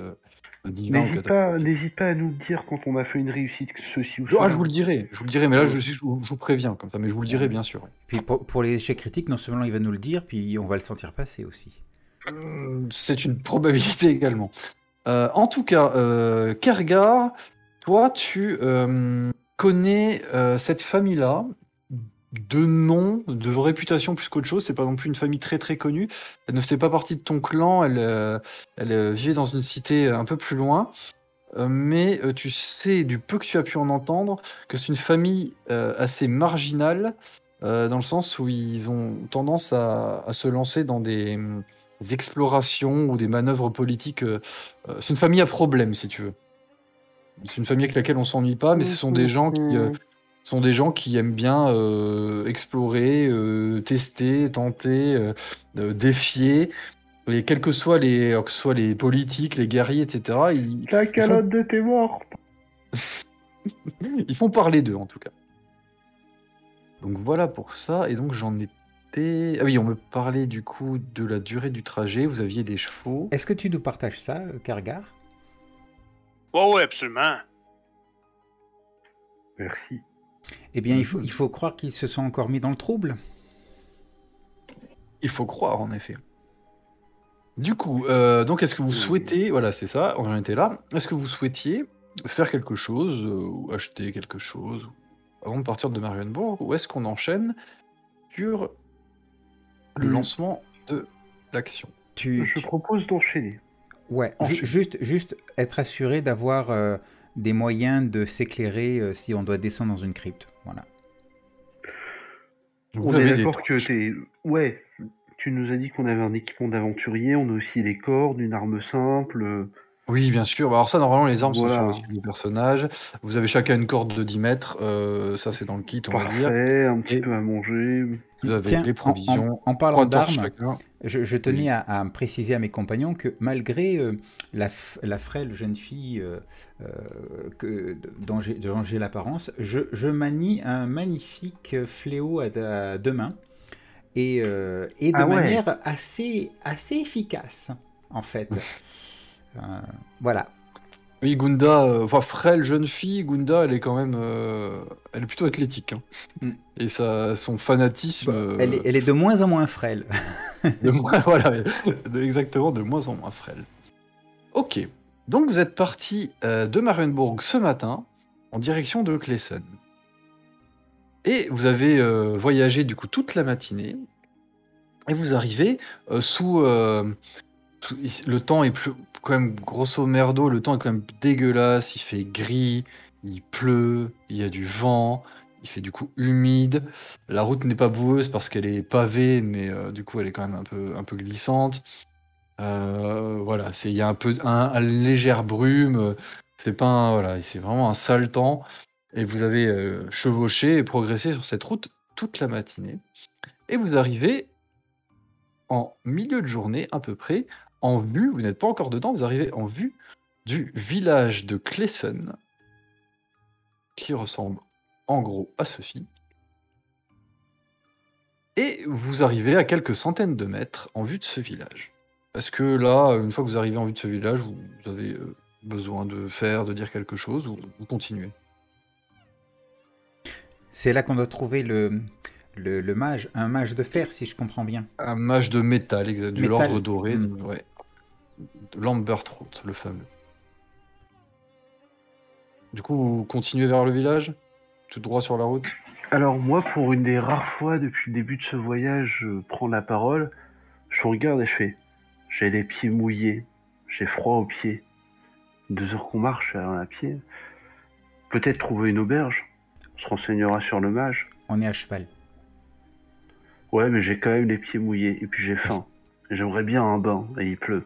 S2: N'hésite pas,
S1: catastrophiques.
S2: n'hésite pas à nous le dire quand on a fait une réussite, ceci ou
S1: Ah,
S2: cela.
S1: je vous le dirai, je vous le dirai, mais là je, vous je vous préviens comme ça, mais je vous le dirai bien sûr.
S3: Puis pour, pour les échecs critiques, non seulement il va nous le dire, puis on va le sentir passer aussi.
S1: Euh, C'est une probabilité également. Euh, en tout cas, euh, Kergar, toi, tu euh, connais euh, cette famille-là de nom, de réputation plus qu'autre chose. C'est pas non plus une famille très très connue. Elle ne faisait pas partie de ton clan. Elle, euh, elle euh, vivait dans une cité un peu plus loin. Euh, mais euh, tu sais, du peu que tu as pu en entendre, que c'est une famille euh, assez marginale, euh, dans le sens où ils ont tendance à, à se lancer dans des, des explorations ou des manœuvres politiques. euh, euh, c'est une famille à problème, si tu veux. C'est une famille avec laquelle on s'ennuie pas, mais ce sont des gens qui, euh, ce sont des gens qui aiment bien euh, explorer, euh, tester, tenter, euh, défier. Et quels que soient les, que soit les politiques, les guerriers, etc., ils,
S2: Ta calotte de tes morts
S1: ils font parler d'eux en tout cas. Donc voilà pour ça. Et donc j'en étais. Ah oui, on me parlait du coup de la durée du trajet. Vous aviez des chevaux.
S3: Est-ce que tu nous partages ça, Kargar?
S4: Ouais, ouais, absolument.
S2: Merci.
S3: Eh bien, il faut, il faut croire qu'ils se sont encore mis dans le trouble.
S1: Il faut croire en effet. Du coup, euh, donc est-ce que vous souhaitez, voilà, c'est ça, on en était là. Est-ce que vous souhaitiez faire quelque chose euh, ou acheter quelque chose avant de partir de Marienbourg ou est-ce qu'on enchaîne sur le
S2: Mm.
S1: lancement de l'action?
S3: Tu,
S2: Je
S3: tu-
S2: propose d'enchaîner.
S3: ouais, juste, juste être assuré d'avoir euh, des moyens de s'éclairer euh, si on doit descendre dans une crypte. Voilà.
S1: Vous
S2: on
S1: avez
S2: est d'accord que t'es. Ouais, tu nous as dit qu'on avait un équipement d'aventurier, on a aussi des cordes, une arme simple.
S1: Oui, bien sûr. Bah, Alors ça, normalement, les armes
S2: Voilà.
S1: sont sur les personnages. Vous avez chacun une corde de 10 mètres. euh, ça, c'est dans le kit, on va dire.
S2: Parfait, un petit
S1: Et-
S2: peu à manger.
S1: Vous avez
S3: Tiens,
S1: les
S3: en-
S1: provisions.
S3: en, en parlant
S1: trois torches
S3: d'armes,
S1: chacun.
S3: je, je tenais à, à préciser à mes compagnons que malgré euh, la, f- la frêle jeune fille euh, euh, que, dont j'ai dont j'ai l'apparence, je, je manie un magnifique fléau à, à deux mains et, euh, et de
S2: Ah ouais.
S3: manière assez, assez efficace en fait. Euh, voilà.
S1: Oui, Gunda, euh, enfin, frêle jeune fille, Gunda, elle est quand même. euh, elle est plutôt athlétique. hein.
S3: Mm.
S1: Et ça, son fanatisme. euh,
S3: Elle, est, elle est de moins en moins frêle.
S1: de moins- voilà, de- exactement, de moins en moins frêle. Ok. Donc, vous êtes parti euh, de Marienburg ce matin en direction de Klesen. Et vous avez euh, voyagé du coup toute la matinée. Et vous arrivez euh, sous. euh, sous- le temps est plus, quand même grosso merdo, le temps est quand même dégueulasse. Il fait gris, il pleut, il y a du vent, il fait du coup humide. La route n'est pas boueuse parce qu'elle est pavée, mais euh, du coup elle est quand même un peu, un peu glissante. Euh, voilà, il y a un peu un légère brume. C'est pas un- voilà, c'est vraiment un sale temps. Et vous avez euh, chevauché et progressé sur cette route toute la matinée. Et vous arrivez en milieu de journée à peu près, en vue, vous n'êtes pas encore dedans, vous arrivez en vue du village de Klesen, qui ressemble en gros à ceci. Et vous arrivez à quelques centaines de mètres en vue de ce village. Parce que là, une fois que vous arrivez en vue de ce village, vous vous avez euh, besoin de faire, de dire quelque chose, ou vous continuez.
S3: C'est là qu'on doit trouver le, le, le mage, un mage de fer, si je comprends bien.
S1: Un mage de métal, exact, du l'ordre doré,
S3: Mm.
S1: de- ouais. Le fameux. Du coup, vous continuez vers le village Tout droit sur la route?
S2: Alors moi, pour une des rares fois depuis le début de ce voyage, je prends la parole, je vous regarde et je fais J'ai les pieds mouillés, j'ai froid aux pieds. Deux heures qu'on marche à pied. Peut-être trouver une auberge. On se renseignera sur le mage.
S3: On est à cheval.
S2: Ouais, mais j'ai quand même les pieds mouillés et puis j'ai faim. J'aimerais bien un bain et il pleut.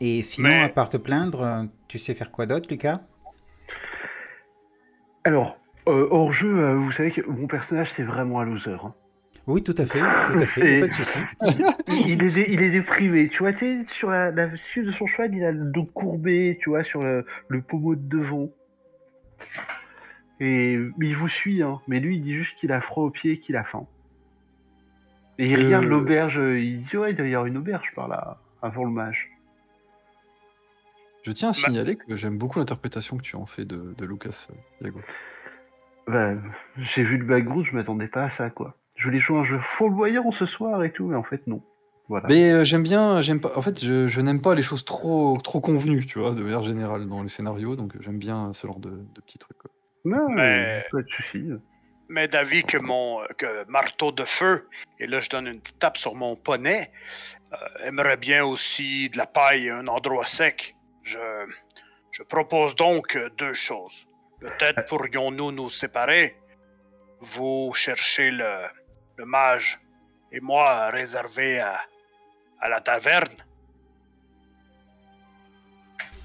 S3: Et sinon,
S4: Mais-
S3: à part te plaindre, tu sais faire quoi d'autre, Lucas?
S2: Alors, euh, hors jeu, euh, vous savez que mon personnage c'est vraiment un loser. hein.
S3: Oui, tout à fait, tout à fait, pas de souci.
S2: il, est, il est déprimé, tu vois, tu sais, sur la, la de son cheval, il a le dos courbé, tu vois, sur le, le pommeau de devant. Et il vous suit, hein, mais lui, il dit juste qu'il a froid aux pieds et qu'il a faim. Et il
S1: Euh.
S2: regarde l'auberge, euh, il dit, ouais, il doit y avoir une auberge par là, avant le mage.
S1: Je tiens à signaler que j'aime beaucoup l'interprétation que tu en fais de, de Lucas, euh, Iago.
S2: Bah, j'ai vu le background, je m'attendais pas à ça, quoi. Je voulais jouer un jeu fourvoyant ce soir et tout, mais en fait, non. Voilà.
S1: Mais euh, j'aime bien, j'aime pas. En fait, je, je n'aime pas les choses trop, trop convenues, tu vois, de manière générale dans les scénarios, donc j'aime bien ce genre de, de petits trucs. quoi.
S2: Non,
S4: Mais-
S2: de soucis.
S4: Mais d'avis que mon que marteau de feu, et là je donne une petite tape sur mon poney, euh, aimerait bien aussi de la paille et un endroit sec. Je, je propose donc euh, deux choses. Peut-être pourrions-nous nous séparer. Vous cherchez le, le mage et moi réservé à, à la taverne.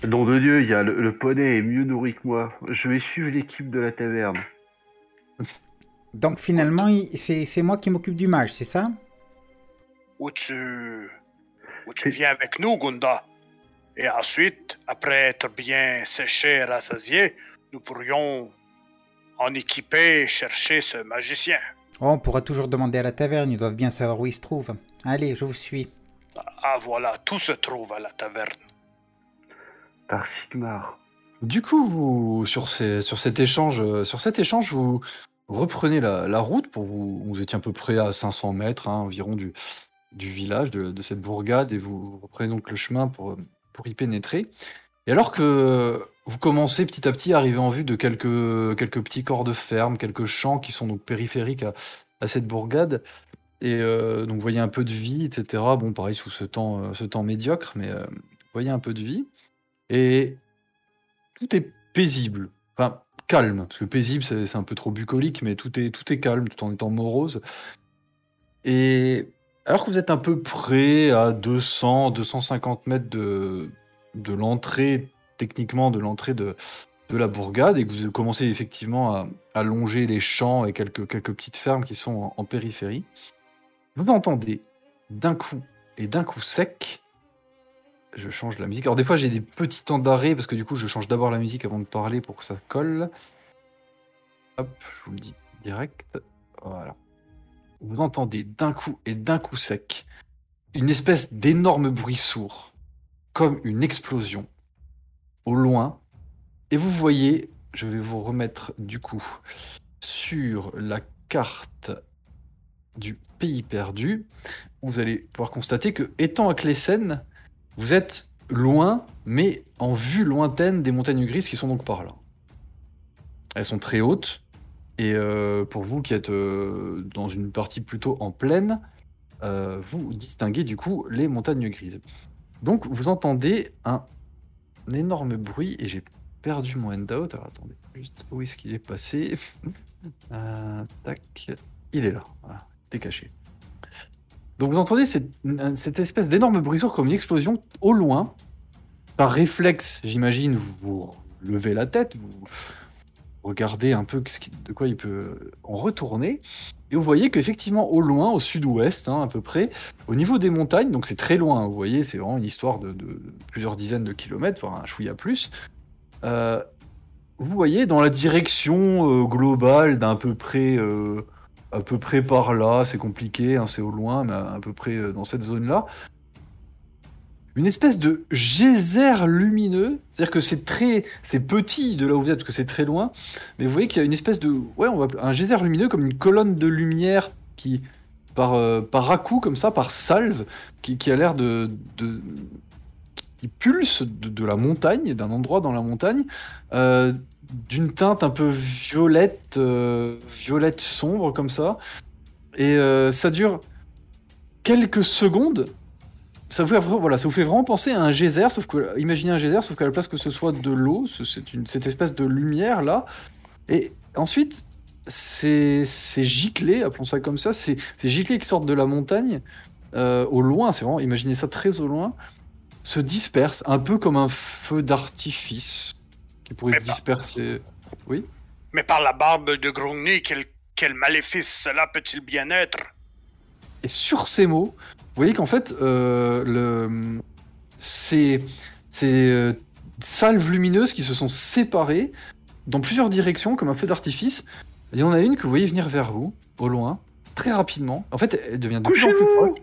S2: Nom de Dieu, il y a le, le poney est mieux nourri que moi. Je vais suivre l'équipe de la taverne.
S3: Donc finalement, c'est moi qui m'occupe du mage, c'est ça?
S4: Ou tu, ou tu viens avec nous, Gunda? Et ensuite, après être bien séché et rassasié, nous pourrions en équiper et chercher ce magicien.
S3: Oh, On pourra toujours demander à la taverne, ils doivent bien savoir où il se trouve. Allez, je vous suis.
S4: Ah voilà, tout se trouve à la taverne.
S2: Par Sigmar.
S1: Du coup, vous sur, cet échange, euh, sur cet échange, vous reprenez la, route pour vous. Vous étiez à peu près à 500 mètres hein, environ du, village, de, cette bourgade, et vous, reprenez donc le chemin pour, euh, pour y pénétrer. Et alors que vous commencez petit à petit à arriver en vue de quelques, quelques petits corps de ferme, quelques champs qui sont donc périphériques à, cette bourgade, Et euh, donc, vous voyez un peu de vie, etc. Bon, pareil, sous ce temps, ce temps médiocre, mais vous voyez un peu de vie. Et tout est paisible. Enfin, calme, parce que paisible, c'est un peu trop bucolique, mais tout est, tout est calme, tout en étant morose. Et alors que vous êtes un peu près à 200, 250 mètres de, de l'entrée, techniquement de l'entrée de, de la bourgade, et que vous commencez effectivement à, à longer les champs et quelques, quelques petites fermes qui sont en, en périphérie, vous entendez d'un coup et d'un coup sec, je change la musique. Alors des fois j'ai des petits temps d'arrêt parce que du coup je change d'abord la musique avant de parler pour que ça colle. Hop, je vous le dis direct. Voilà. Vous entendez d'un coup et d'un coup sec une espèce d'énorme bruit sourd, comme une explosion, au loin. Et vous voyez, je vais vous remettre du coup sur la carte du pays perdu, vous allez pouvoir constater que, étant à Clesen, vous êtes loin, mais en vue lointaine des montagnes grises qui sont donc par là. Elles sont très hautes, et euh, pour vous qui êtes euh, dans une partie plutôt en plaine, euh, vous distinguez du coup les montagnes grises. Donc vous entendez un, énorme bruit, et j'ai perdu mon handout. Alors attendez, juste où est-ce qu'il est passé? Tac, il est là. Il caché. Donc vous entendez cette, espèce d'énorme bruit comme une explosion au loin. Par réflexe, j'imagine, vous, vous levez la tête, vous regardez un peu de quoi il peut en retourner. Et vous voyez qu'effectivement, au loin, au sud-ouest, hein, à peu près, au niveau des montagnes, donc c'est très loin, vous voyez, c'est vraiment une histoire de, de plusieurs dizaines de kilomètres, voire un chouïa plus. Euh, vous voyez dans la direction euh, globale d'à peu près, euh, à peu près par là, c'est compliqué, hein, c'est au loin, mais à, peu près euh, dans cette zone-là, une espèce de geyser lumineux, c'est-à-dire que c'est très, c'est petit de là où vous êtes, parce que c'est très loin, mais vous voyez qu'il y a une espèce de, ouais, on va un geyser lumineux comme une colonne de lumière qui, par, euh, par à-coup comme ça, par salve, qui, qui a l'air de, de- qui pulse de, la montagne, d'un endroit dans la montagne, euh, d'une teinte un peu violette, euh, violette sombre comme ça, et euh, ça dure quelques secondes. Ça vous, fait, voilà, ça vous fait vraiment penser à un geyser, sauf que, imaginez un geyser, sauf qu'à la place que ce soit de l'eau, ce- c'est une, cette espèce de lumière là. Et ensuite, ces, ces giclées, appelons ça comme ça, ces, ces giclées qui sortent de la montagne, au loin, c'est vraiment, imaginez ça très au loin, se dispersent, un peu comme un feu d'artifice qui pourrait
S4: Mais
S1: se
S4: pas-
S1: disperser. Oui
S4: Mais par la barbe de Grogny, quel, quel maléfice cela peut-il bien être?
S1: Et sur ces mots, vous voyez qu'en fait, euh, le, ces, ces euh, salves lumineuses qui se sont séparées dans plusieurs directions, comme un feu d'artifice, il y en a une que vous voyez venir vers vous, au loin, très rapidement. En fait, elle devient de plus en plus proche.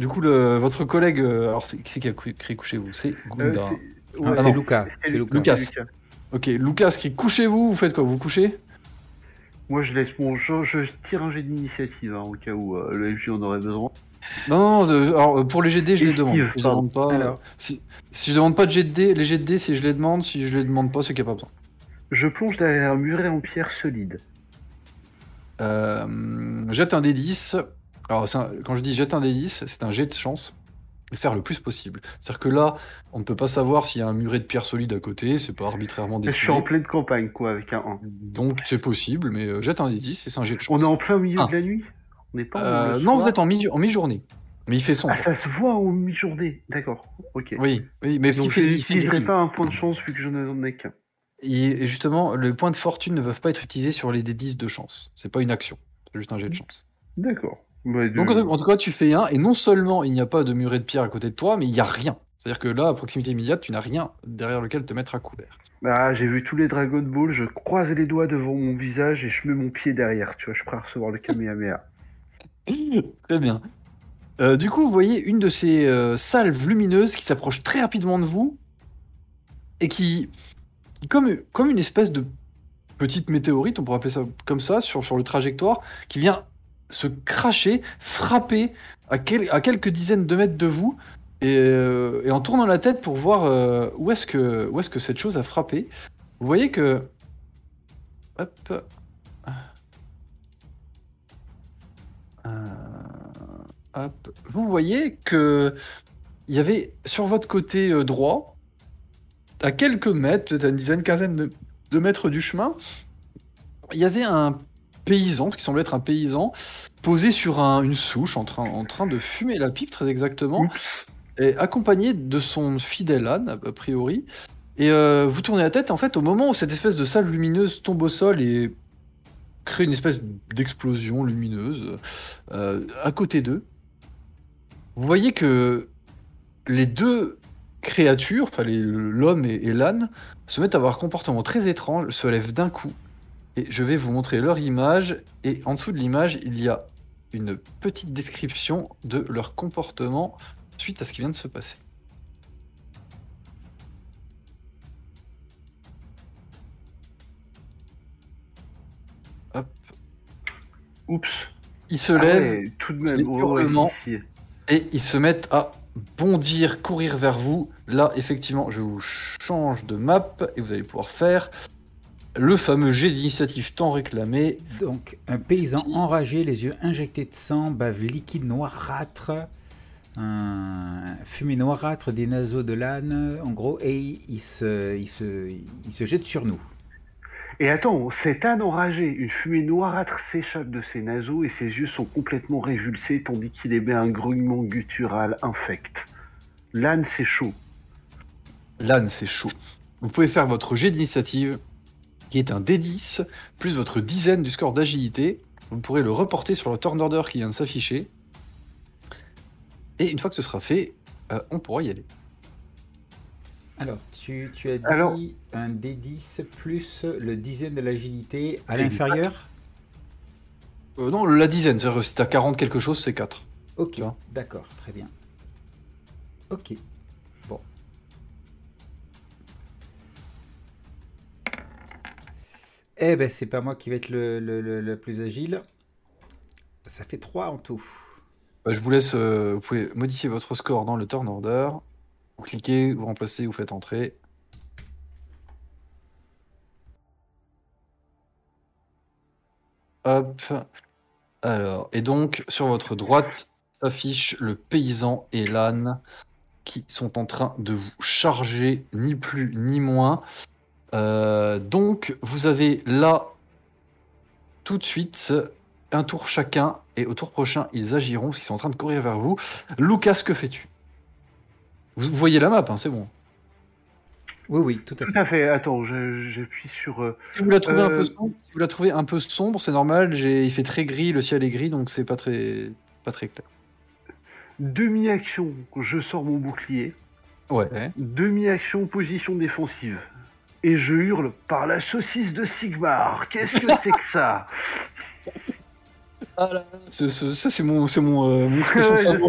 S1: Du coup, le, votre collègue, euh, alors c'est qui c'est qui a crié couchez-vous? C'est
S2: Euh,
S1: Gunda.
S2: c'est-
S3: Ah, c'est. Lucas. C'est Lucas.
S1: Lucas. ok, Lucas crie couchez-vous, vous faites quoi? Vous couchez?
S2: Moi, je laisse mon jeu, je tire un jet d'initiative hein, au cas où euh, le FJ en aurait besoin.
S1: Non, non, de- alors pour les GD, je les demande. Si je demande pas,
S3: Alors.
S1: si, si je demande pas de GD, les GD, si je les demande, si je les demande pas, c'est qu'il n'y a pas besoin.
S2: Je plonge derrière un muret en pierre solide.
S1: Euh, jette un D10. Alors, un- quand je dis jette un D10, c'est un jet de chance. Et faire le plus possible. C'est-à-dire que là, on ne peut pas savoir s'il y a un muret de pierre solide à côté, c'est pas arbitrairement
S2: Je suis en
S1: décidé.
S2: pleine campagne, quoi, avec un 1.
S1: Donc c'est possible, mais euh, jette un D10 et c'est un jet de chance.
S2: On est en plein milieu de la nuit? On n'est pas
S1: Euh, non,
S2: soir?
S1: vous êtes en mi- en mi-journée. mais il fait sombre.
S2: Ah, ça se voit en mi-journée. D'accord, ok.
S1: Oui, oui, mais parce qu'il fait,
S2: je
S1: il
S2: pas un point de chance vu que je n'en ai qu'un.
S1: Et justement, les points de fortune ne peuvent pas être utilisés sur les D10 de chance. C'est pas une action, c'est juste un jet de chance.
S2: D'accord. De-
S1: Donc en tout- cas, tu fais un, et non seulement il n'y a pas de muret de pierre à côté de toi, mais il n'y a rien. C'est-à-dire que là, à proximité immédiate, tu n'as rien derrière lequel te mettre à couvert.
S2: Ah, j'ai vu tous les Dragon Ball, je croise les doigts devant mon visage et je mets mon pied derrière, tu vois, je suis prêt à recevoir le Kamehameha.
S1: Très bien. Euh, du coup, vous voyez une de ces euh, salves lumineuses qui s'approche très rapidement de vous et qui, comme, comme une espèce de petite météorite, on pourrait appeler ça comme ça, sur, sur le trajectoire, qui vient se cracher, frapper à, quel- à quelques dizaines de mètres de vous. Et, euh, en tournant la tête pour voir euh, où est-ce que, cette chose a frappé, vous voyez que. Hop. Hop. Vous voyez que il y avait sur votre côté euh, droit, à quelques mètres, peut-être à une dizaine, quinzaine de mètres du chemin, il y avait un paysan, ce qui semblait être un paysan, posé sur un- une souche, en train, en train de fumer la pipe, très exactement,
S2: Oups.
S1: et accompagné de son fidèle âne, a priori. Et euh, vous tournez la tête, en fait, au moment où cette espèce de salle lumineuse tombe au sol et crée une espèce d'explosion lumineuse euh, à côté d'eux, vous voyez que les deux créatures, enfin l'homme et, et l'âne, se mettent à avoir un comportement très étrange, se lèvent d'un coup. Et je vais vous montrer leur image. Et en dessous de l'image, il y a une petite description de leur comportement suite à ce qui vient de se passer. Hop.
S2: Oups.
S1: Ils se
S2: Ah
S1: lèvent
S2: ouais, tout de même. Oh,
S1: et ils se mettent à bondir, courir vers vous. Là, effectivement, je vous change de map et vous allez pouvoir faire le fameux jet d'initiative tant réclamé.
S3: Donc, un paysan enragé, les yeux injectés de sang, bave liquide noirâtre, un fumée noirâtre des naseaux de l'âne, en gros, et il se, il, se, il se jette sur nous.
S2: Et attends, cet âne enragé, une fumée noirâtre s'échappe de ses naseaux et ses yeux sont complètement révulsés tandis qu'il émet un grognement guttural infect. L'âne, c'est chaud.
S1: L'âne, c'est chaud. Vous pouvez faire votre jet d'initiative, qui est un D10, plus votre dizaine du score d'agilité. Vous pourrez le reporter sur le turn order qui vient de s'afficher. Et une fois que ce sera fait, euh, on pourra y aller.
S3: Alors, tu, tu as dit
S2: Alors-
S3: un D10 plus le dizaine de l'agilité à l'inférieur?
S1: Euh, non, la dizaine, c'est-à-dire si t'as 40 quelque chose, c'est 4.
S3: Ok, d'accord, très bien. Ok, Eh ben, c'est pas moi qui vais être le, plus agile. Ça fait 3 en tout.
S1: Bah, je vous laisse, euh, vous pouvez modifier votre score dans le turn order. Vous cliquez, vous remplacez, vous faites entrer. Hop. Alors, et donc, sur votre droite s'affiche le paysan et l'âne qui sont en train de vous charger, ni plus ni moins. Euh, donc, vous avez là, tout de suite, un tour chacun, et au tour prochain, ils agiront, parce qu'ils sont en train de courir vers vous. Lucas, que fais-tu? Vous voyez la map, hein, c'est bon.
S3: Oui, oui, tout à
S2: Tout
S3: fait.
S2: à fait. Attends, j'appuie sur. euh,
S1: Si vous la trouvez un
S2: Euh,
S1: peu sombre, si vous la trouvez un peu sombre, c'est normal. Il fait très gris, le ciel est gris, donc c'est pas très, pas très clair.
S2: Demi-action, je sors mon bouclier.
S1: Ouais.
S2: Demi-action, position défensive. Et je hurle par la saucisse de Sigmar. Qu'est-ce que c'est que ça?
S1: Ah là, ce- ce- ça c'est mon, c'est mon, euh, mon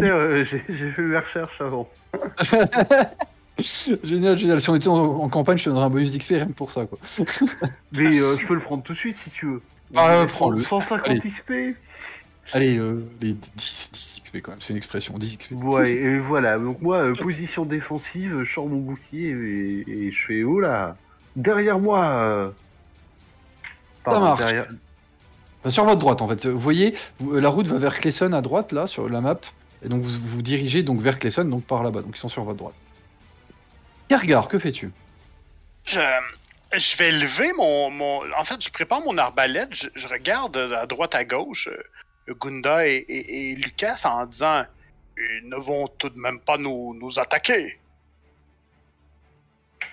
S2: euh, j'ai fait mes recherches avant.
S1: génial, génial. Si on était en, en campagne, je te donnerais un bonus d'XP rien pour ça, quoi.
S2: Mais euh, je peux le prendre tout de suite si tu veux.
S1: Ah, prends-le.
S2: 150
S1: Allez.
S2: XP.
S1: Allez, euh, les 10, 10 XP quand même, c'est une expression, 10 XP.
S2: Ouais, et voilà. Donc moi, euh, position défensive, je sors mon bouclier et, et je fais oh là, derrière moi. euh. Pardon,
S1: marche.
S2: derrière-
S1: Enfin, sur votre droite, en fait. Vous voyez, vous- la route va vers Clayson à droite, là, sur la map. Et donc, vous vous dirigez donc vers Clayson, donc par là-bas. Donc, ils sont sur votre droite. Kergar, que fais-tu?
S4: Je, je vais lever mon, mon. En fait, je prépare mon arbalète. Je, je regarde à droite à gauche euh, Gunda et, et- et Lucas en disant Ils ne vont tout de même pas nous, nous attaquer.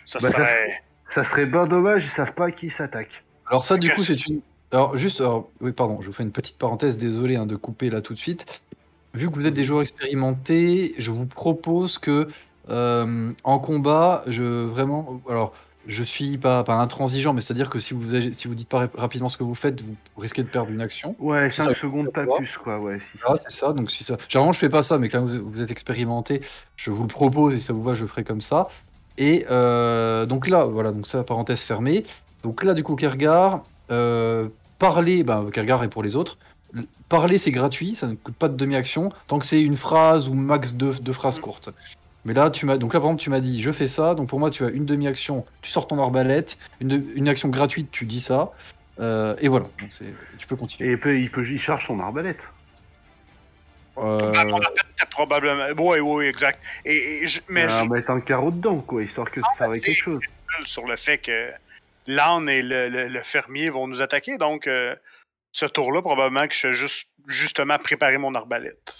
S4: Ça
S2: ça-
S4: serait.
S2: Ça serait bien dommage, ils savent pas à qui s'attaque.
S1: Alors, ça, du coup, c'est une. Alors, juste. alors, oui, pardon, je vous fais une petite parenthèse, désolé hein, de couper là tout de suite. Vu que vous êtes des joueurs expérimentés, je vous propose que euh, en combat, je vraiment. Alors, je suis pas, pas intransigeant, mais c'est-à-dire que si vous, ag- si vous dites pas rap- rapidement ce que vous faites, vous risquez de perdre une action.
S2: Ouais,
S1: Ça,
S2: 5
S1: ça
S2: secondes pas plus, quoi, ouais. si-
S1: Ah, c'est ça. Donc, si ça. Généralement, je fais pas ça, mais quand vous, vous êtes expérimenté, je vous le propose et ça vous va, je ferai comme ça. Et euh, donc là, voilà, donc ça, parenthèse fermée. Donc là, du coup, Kergar, euh, parler, bah, Kergar est pour les autres. Parler, c'est gratuit, ça ne coûte pas de demi-action, tant que c'est une phrase ou max deux, deux phrases courtes. Mais là, tu m'as, donc là, par exemple, tu m'as dit, je fais ça, donc pour moi, tu as une demi-action, tu sors ton arbalète, une, de- une action gratuite, tu dis ça, euh, et voilà. Donc c'est, tu peux continuer.
S2: Et il, peut, il, peut, il charge son arbalète.
S1: Euh,
S4: était probablement. Oui, oui, exact. Et, et je- mais
S2: Ah,
S4: je
S2: mettre un carreau dedans, quoi, histoire que
S4: Non,
S2: ça
S4: c'est-
S2: quelque chose.
S4: sur le fait que l'âne et le, le- le fermier vont nous attaquer. Donc, euh, ce tour-là, probablement que je vais juste, justement préparer mon arbalète.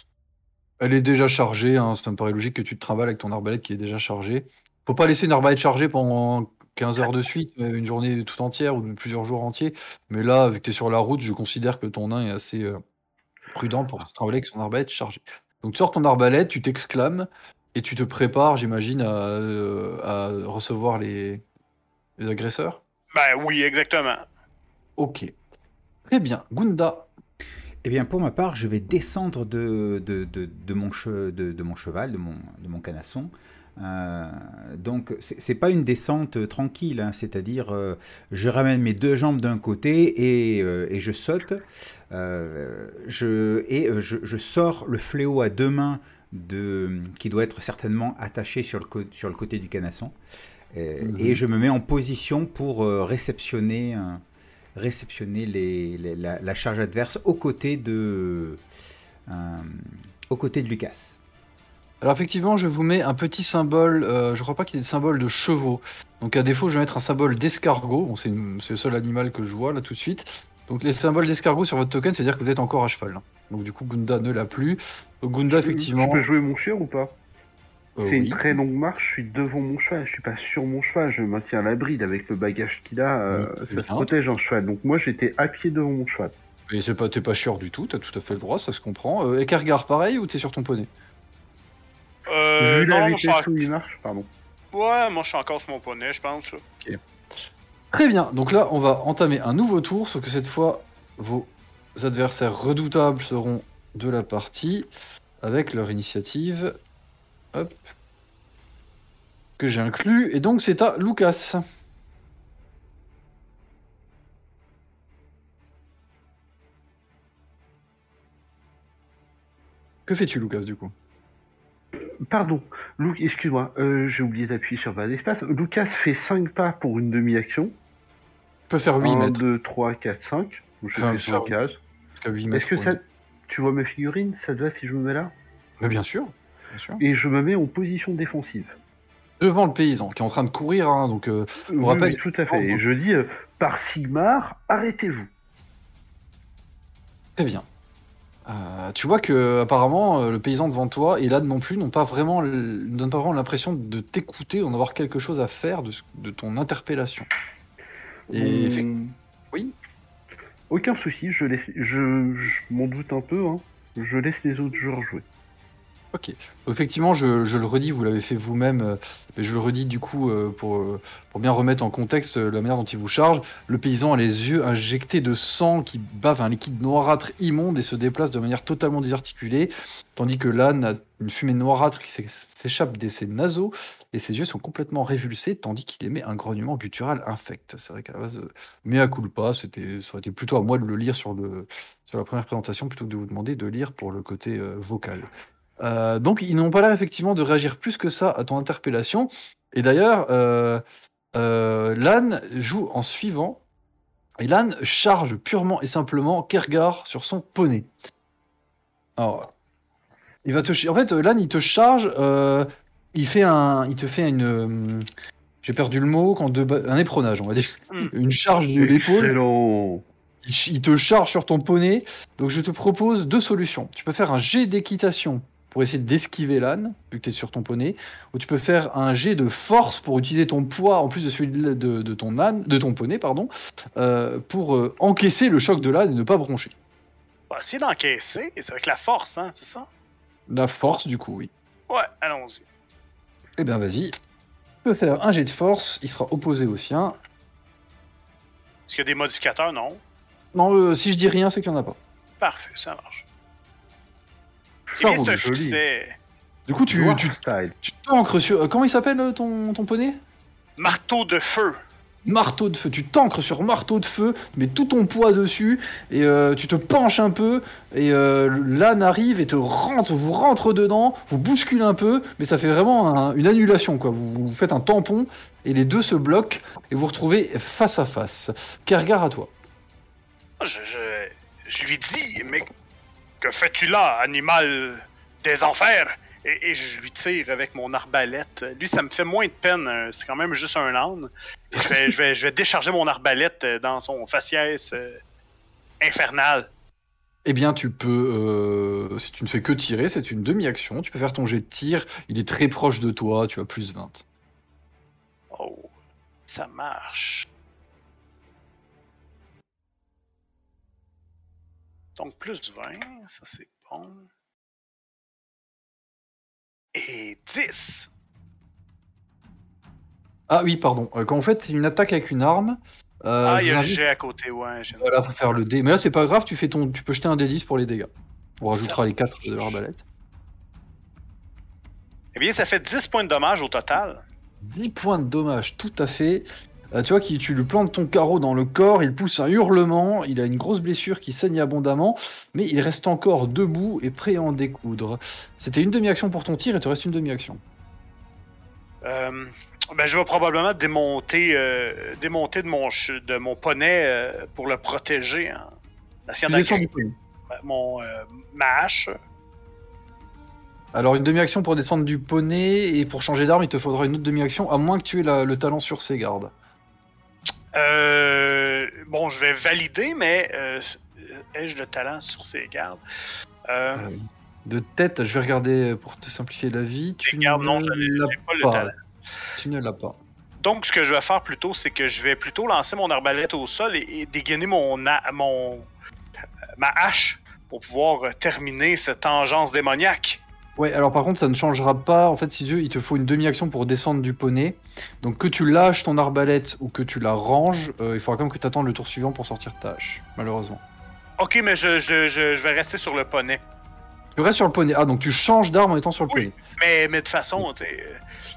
S1: Elle est déjà chargée, hein, ça me paraît logique que tu te travailles avec ton arbalète qui est déjà chargée. Faut pas laisser une arbalète chargée pendant 15 heures de suite, une journée tout entière ou plusieurs jours entiers. Mais là, vu que tu es sur la route, je considère que ton nain est assez euh, prudent pour se travailler avec son arbalète chargée. Donc tu sors ton arbalète, tu t'exclames et tu te prépares, j'imagine, à, euh, à recevoir les, les agresseurs?
S4: Ben oui, exactement.
S1: Ok. Très bien. Gunda.
S3: Eh bien, pour ma part, je vais descendre de, de, de, de mon, che- de, de mon cheval, de mon, de mon canasson. Euh, donc, c'est pas une descente euh, tranquille, hein, c'est-à-dire euh, je ramène mes deux jambes d'un côté et, euh, et je saute. Je, et je, je sors le fléau à deux mains de, qui doit être certainement attaché sur le, co- sur le côté du canasson.
S1: Mhm.
S3: Et je me mets en position pour réceptionner, réceptionner les, les- la, la charge adverse aux côtés de, aux côtés de Lucas.
S1: Alors effectivement, je vous mets un petit symbole, euh, je crois pas qu'il y ait de symbole de chevaux. Donc à défaut, je vais mettre un symbole d'escargot. Bon, c'est le seul animal que je vois là tout de suite. Donc les symboles d'escargot sur votre token, c'est-à-dire que vous êtes encore à cheval. hein. Donc du coup, Gunda ne l'a plus. Donc Gunda, effectivement...
S2: Je peux jouer mon chien ou pas?
S1: Euh,
S2: C'est
S1: oui.
S2: une très longue marche, je suis devant mon cheval, je suis pas sur mon cheval, je maintiens la bride avec le bagage qu'il a, euh,
S1: Oui,
S2: ça se protège un cheval. Donc moi j'étais à pied devant mon cheval.
S1: Et c'est pas, t'es pas chieur du tout, t'as tout à fait le droit, ça se comprend. Euh, Ekergar, pareil, ou t'es sur ton poney?
S4: Euh,
S2: Vu la
S4: non, je suis
S2: vitesse
S4: en-
S2: où il marche, pardon.
S4: Ouais, moi je suis encore sur mon poney, je pense. là.
S1: Très bien, donc là, on va entamer un nouveau tour, sauf que cette fois, vos adversaires redoutables seront de la partie, avec leur initiative. Hop. Que j'ai inclus, et donc c'est à Lucas. Que fais-tu, Lucas, du coup?
S2: Pardon, excuse-moi, euh, j'ai oublié d'appuyer sur bas d'espace. Lucas fait 5 pas pour une demi-action.
S1: Tu peux faire 8
S2: 1,
S1: mètres.
S2: 2, 3, 4, 5. Je
S1: Enfin,
S2: fais
S1: faire-
S2: 5 cases.
S1: Jusqu'à 8 mètres.
S2: Est-ce que ça...
S1: une-
S2: Tu vois ma figurine? Ça te va si je me mets là?
S1: Mais bien sûr, bien sûr.
S2: Et je me mets en position défensive.
S1: Devant le paysan, qui est en train de courir, hein, donc... euh,
S2: Oui,
S1: rappelle-
S2: oui, tout à fait. Et je dis, euh, par Sigmar, arrêtez-vous.
S1: Très bien. Euh, tu vois que apparemment euh, le paysan devant toi et là non plus n'ont pas vraiment donnent pas vraiment l'impression de t'écouter, d'en avoir quelque chose à faire de, ton interpellation. Et oui.
S2: Aucun souci, je, laisse... je, je m'en doute un peu. Hein. Je laisse les autres joueurs jouer.
S1: Ok. Effectivement, je, le redis, vous l'avez fait vous-même, euh, mais je le redis du coup euh, pour, euh, pour bien remettre en contexte la manière dont il vous charge. Le paysan a les yeux injectés de sang qui bave un liquide noirâtre immonde et se déplace de manière totalement désarticulée, tandis que l'âne a une fumée noirâtre qui s'é- s'échappe de ses naseaux et ses yeux sont complètement révulsés, tandis qu'il émet un grognement guttural infect. C'est vrai qu'à la base, euh, mea culpa, c'était, ça aurait été plutôt à moi de le lire sur, le, sur la première présentation plutôt que de vous demander de lire pour le côté vocal. Euh, donc ils n'ont pas l'air effectivement de réagir plus que ça à ton interpellation. Et d'ailleurs, euh, euh, l'âne joue en suivant. Et l'âne charge purement et simplement Kergar sur son poney. Alors, il va te, en fait, l'âne il te charge. euh, il fait un, il te fait une. J'ai perdu le mot quand deux ba- un éperonage, on va dire.
S4: Hmm.
S1: Une charge de l'épaule. Il te charge sur ton poney. Donc je te propose deux solutions. Tu peux faire un jet d'équitation pour essayer d'esquiver l'âne, vu que tu es sur ton poney, ou tu peux faire un jet de force pour utiliser ton poids en plus de celui de, de- de ton âne, de ton poney, pardon, euh, pour euh, encaisser le choc de l'âne et ne pas broncher.
S4: On va essayer d'encaisser, et c'est avec la force, hein, c'est ça?
S1: La force, du coup, oui.
S4: Ouais, allons-y.
S1: Eh bien, vas-y. Tu peux faire un jet de force, il sera opposé au sien.
S4: Est-ce qu'il y a des modificateurs? Non.
S1: Non, euh, si je dis rien, c'est qu'il n'y en a pas.
S4: Parfait, ça marche.
S1: Ça roule.
S2: joli.
S1: Du coup, tu, tu, t'ancres sur... euh, comment il s'appelle euh, ton, ton poney?
S4: Marteau de feu.
S1: marteau de feu. Tu t'ancres sur marteau de feu, tu mets tout ton poids dessus et euh, tu te penches un peu et euh, l'âne arrive et te rentre, vous rentre dedans, vous bouscule un peu, mais ça fait vraiment un- une annulation quoi. Vous, vous faites un tampon et les deux se bloquent et vous vous retrouvez face à face. Kergar à toi.
S4: Je, je, je lui dis, mais Que fais-tu là, animal des enfers? Et, et je lui tire avec mon arbalète. Lui, ça me fait moins de peine. euh, C'est quand même juste un âne. Je vais, je vais, je vais décharger mon arbalète euh, dans son faciès euh, infernal.
S1: Eh bien, tu peux, euh, si tu ne fais que tirer, c'est une demi-action. Tu peux faire ton jet de tir. Il est très proche de toi. Tu as plus 20.
S4: Oh, ça marche. Donc plus 20, ça c'est bon. Et 10.
S1: Ah oui, pardon. Euh, quand vous faites une attaque avec une arme, euh,
S4: ah, il y a
S1: invite-
S4: jet à côté, ouais.
S1: Voilà, faut faire le dé. Mais là, c'est pas grave. Tu fais ton, tu peux jeter un D10 pour les dégâts. On rajoutera les 4 de l'arbalète.
S4: Eh bien, ça fait 10 points de dommage au total.
S1: 10 points de dommage, tout à fait. Euh, tu vois, qui, tu lui plantes ton carreau dans le corps, il pousse un hurlement, il a une grosse blessure qui saigne abondamment, mais il reste encore debout et prêt à en découdre. C'était une demi-action pour ton tir, et te reste une demi-action.
S4: Euh, ben, je vais probablement démonter, euh, démonter de mon, de mon poney pour le protéger. Hein.
S1: Tu descends du poney.
S4: mon, ma hache.
S1: Alors, une demi-action pour descendre du poney, et pour changer d'arme, il te faudra une autre demi-action, à moins que tu aies la- le talent sur ses gardes.
S4: Euh, bon, je vais valider, mais euh, ai-je le talent sur ses gardes? Euh,
S1: De tête, je vais regarder pour te simplifier la vie. Tu
S4: gardes, non,
S1: ne
S4: j'avais-
S1: l'as
S4: j'ai pas le talent.
S1: Tu ne l'as pas.
S4: Donc, ce que je vais faire plutôt, c'est que je vais plutôt lancer mon arbalète au sol et, et dégainer mon, a- mon ma hache pour pouvoir terminer cette tangence démoniaque.
S1: Ouais, alors par contre, ça ne changera pas. En fait, si tu veux, il te faut une demi-action pour descendre du poney. Donc que tu lâches ton arbalète ou que tu la ranges, euh, il faudra quand même que tu attendes le tour suivant pour sortir ta hache, malheureusement.
S4: Ok, mais je, je, je, je vais rester sur le poney.
S1: Tu restes sur le poney. Ah, donc tu changes d'arme en étant sur le
S4: Oui.
S1: poney.
S4: Mais, mais de toute façon, tu euh,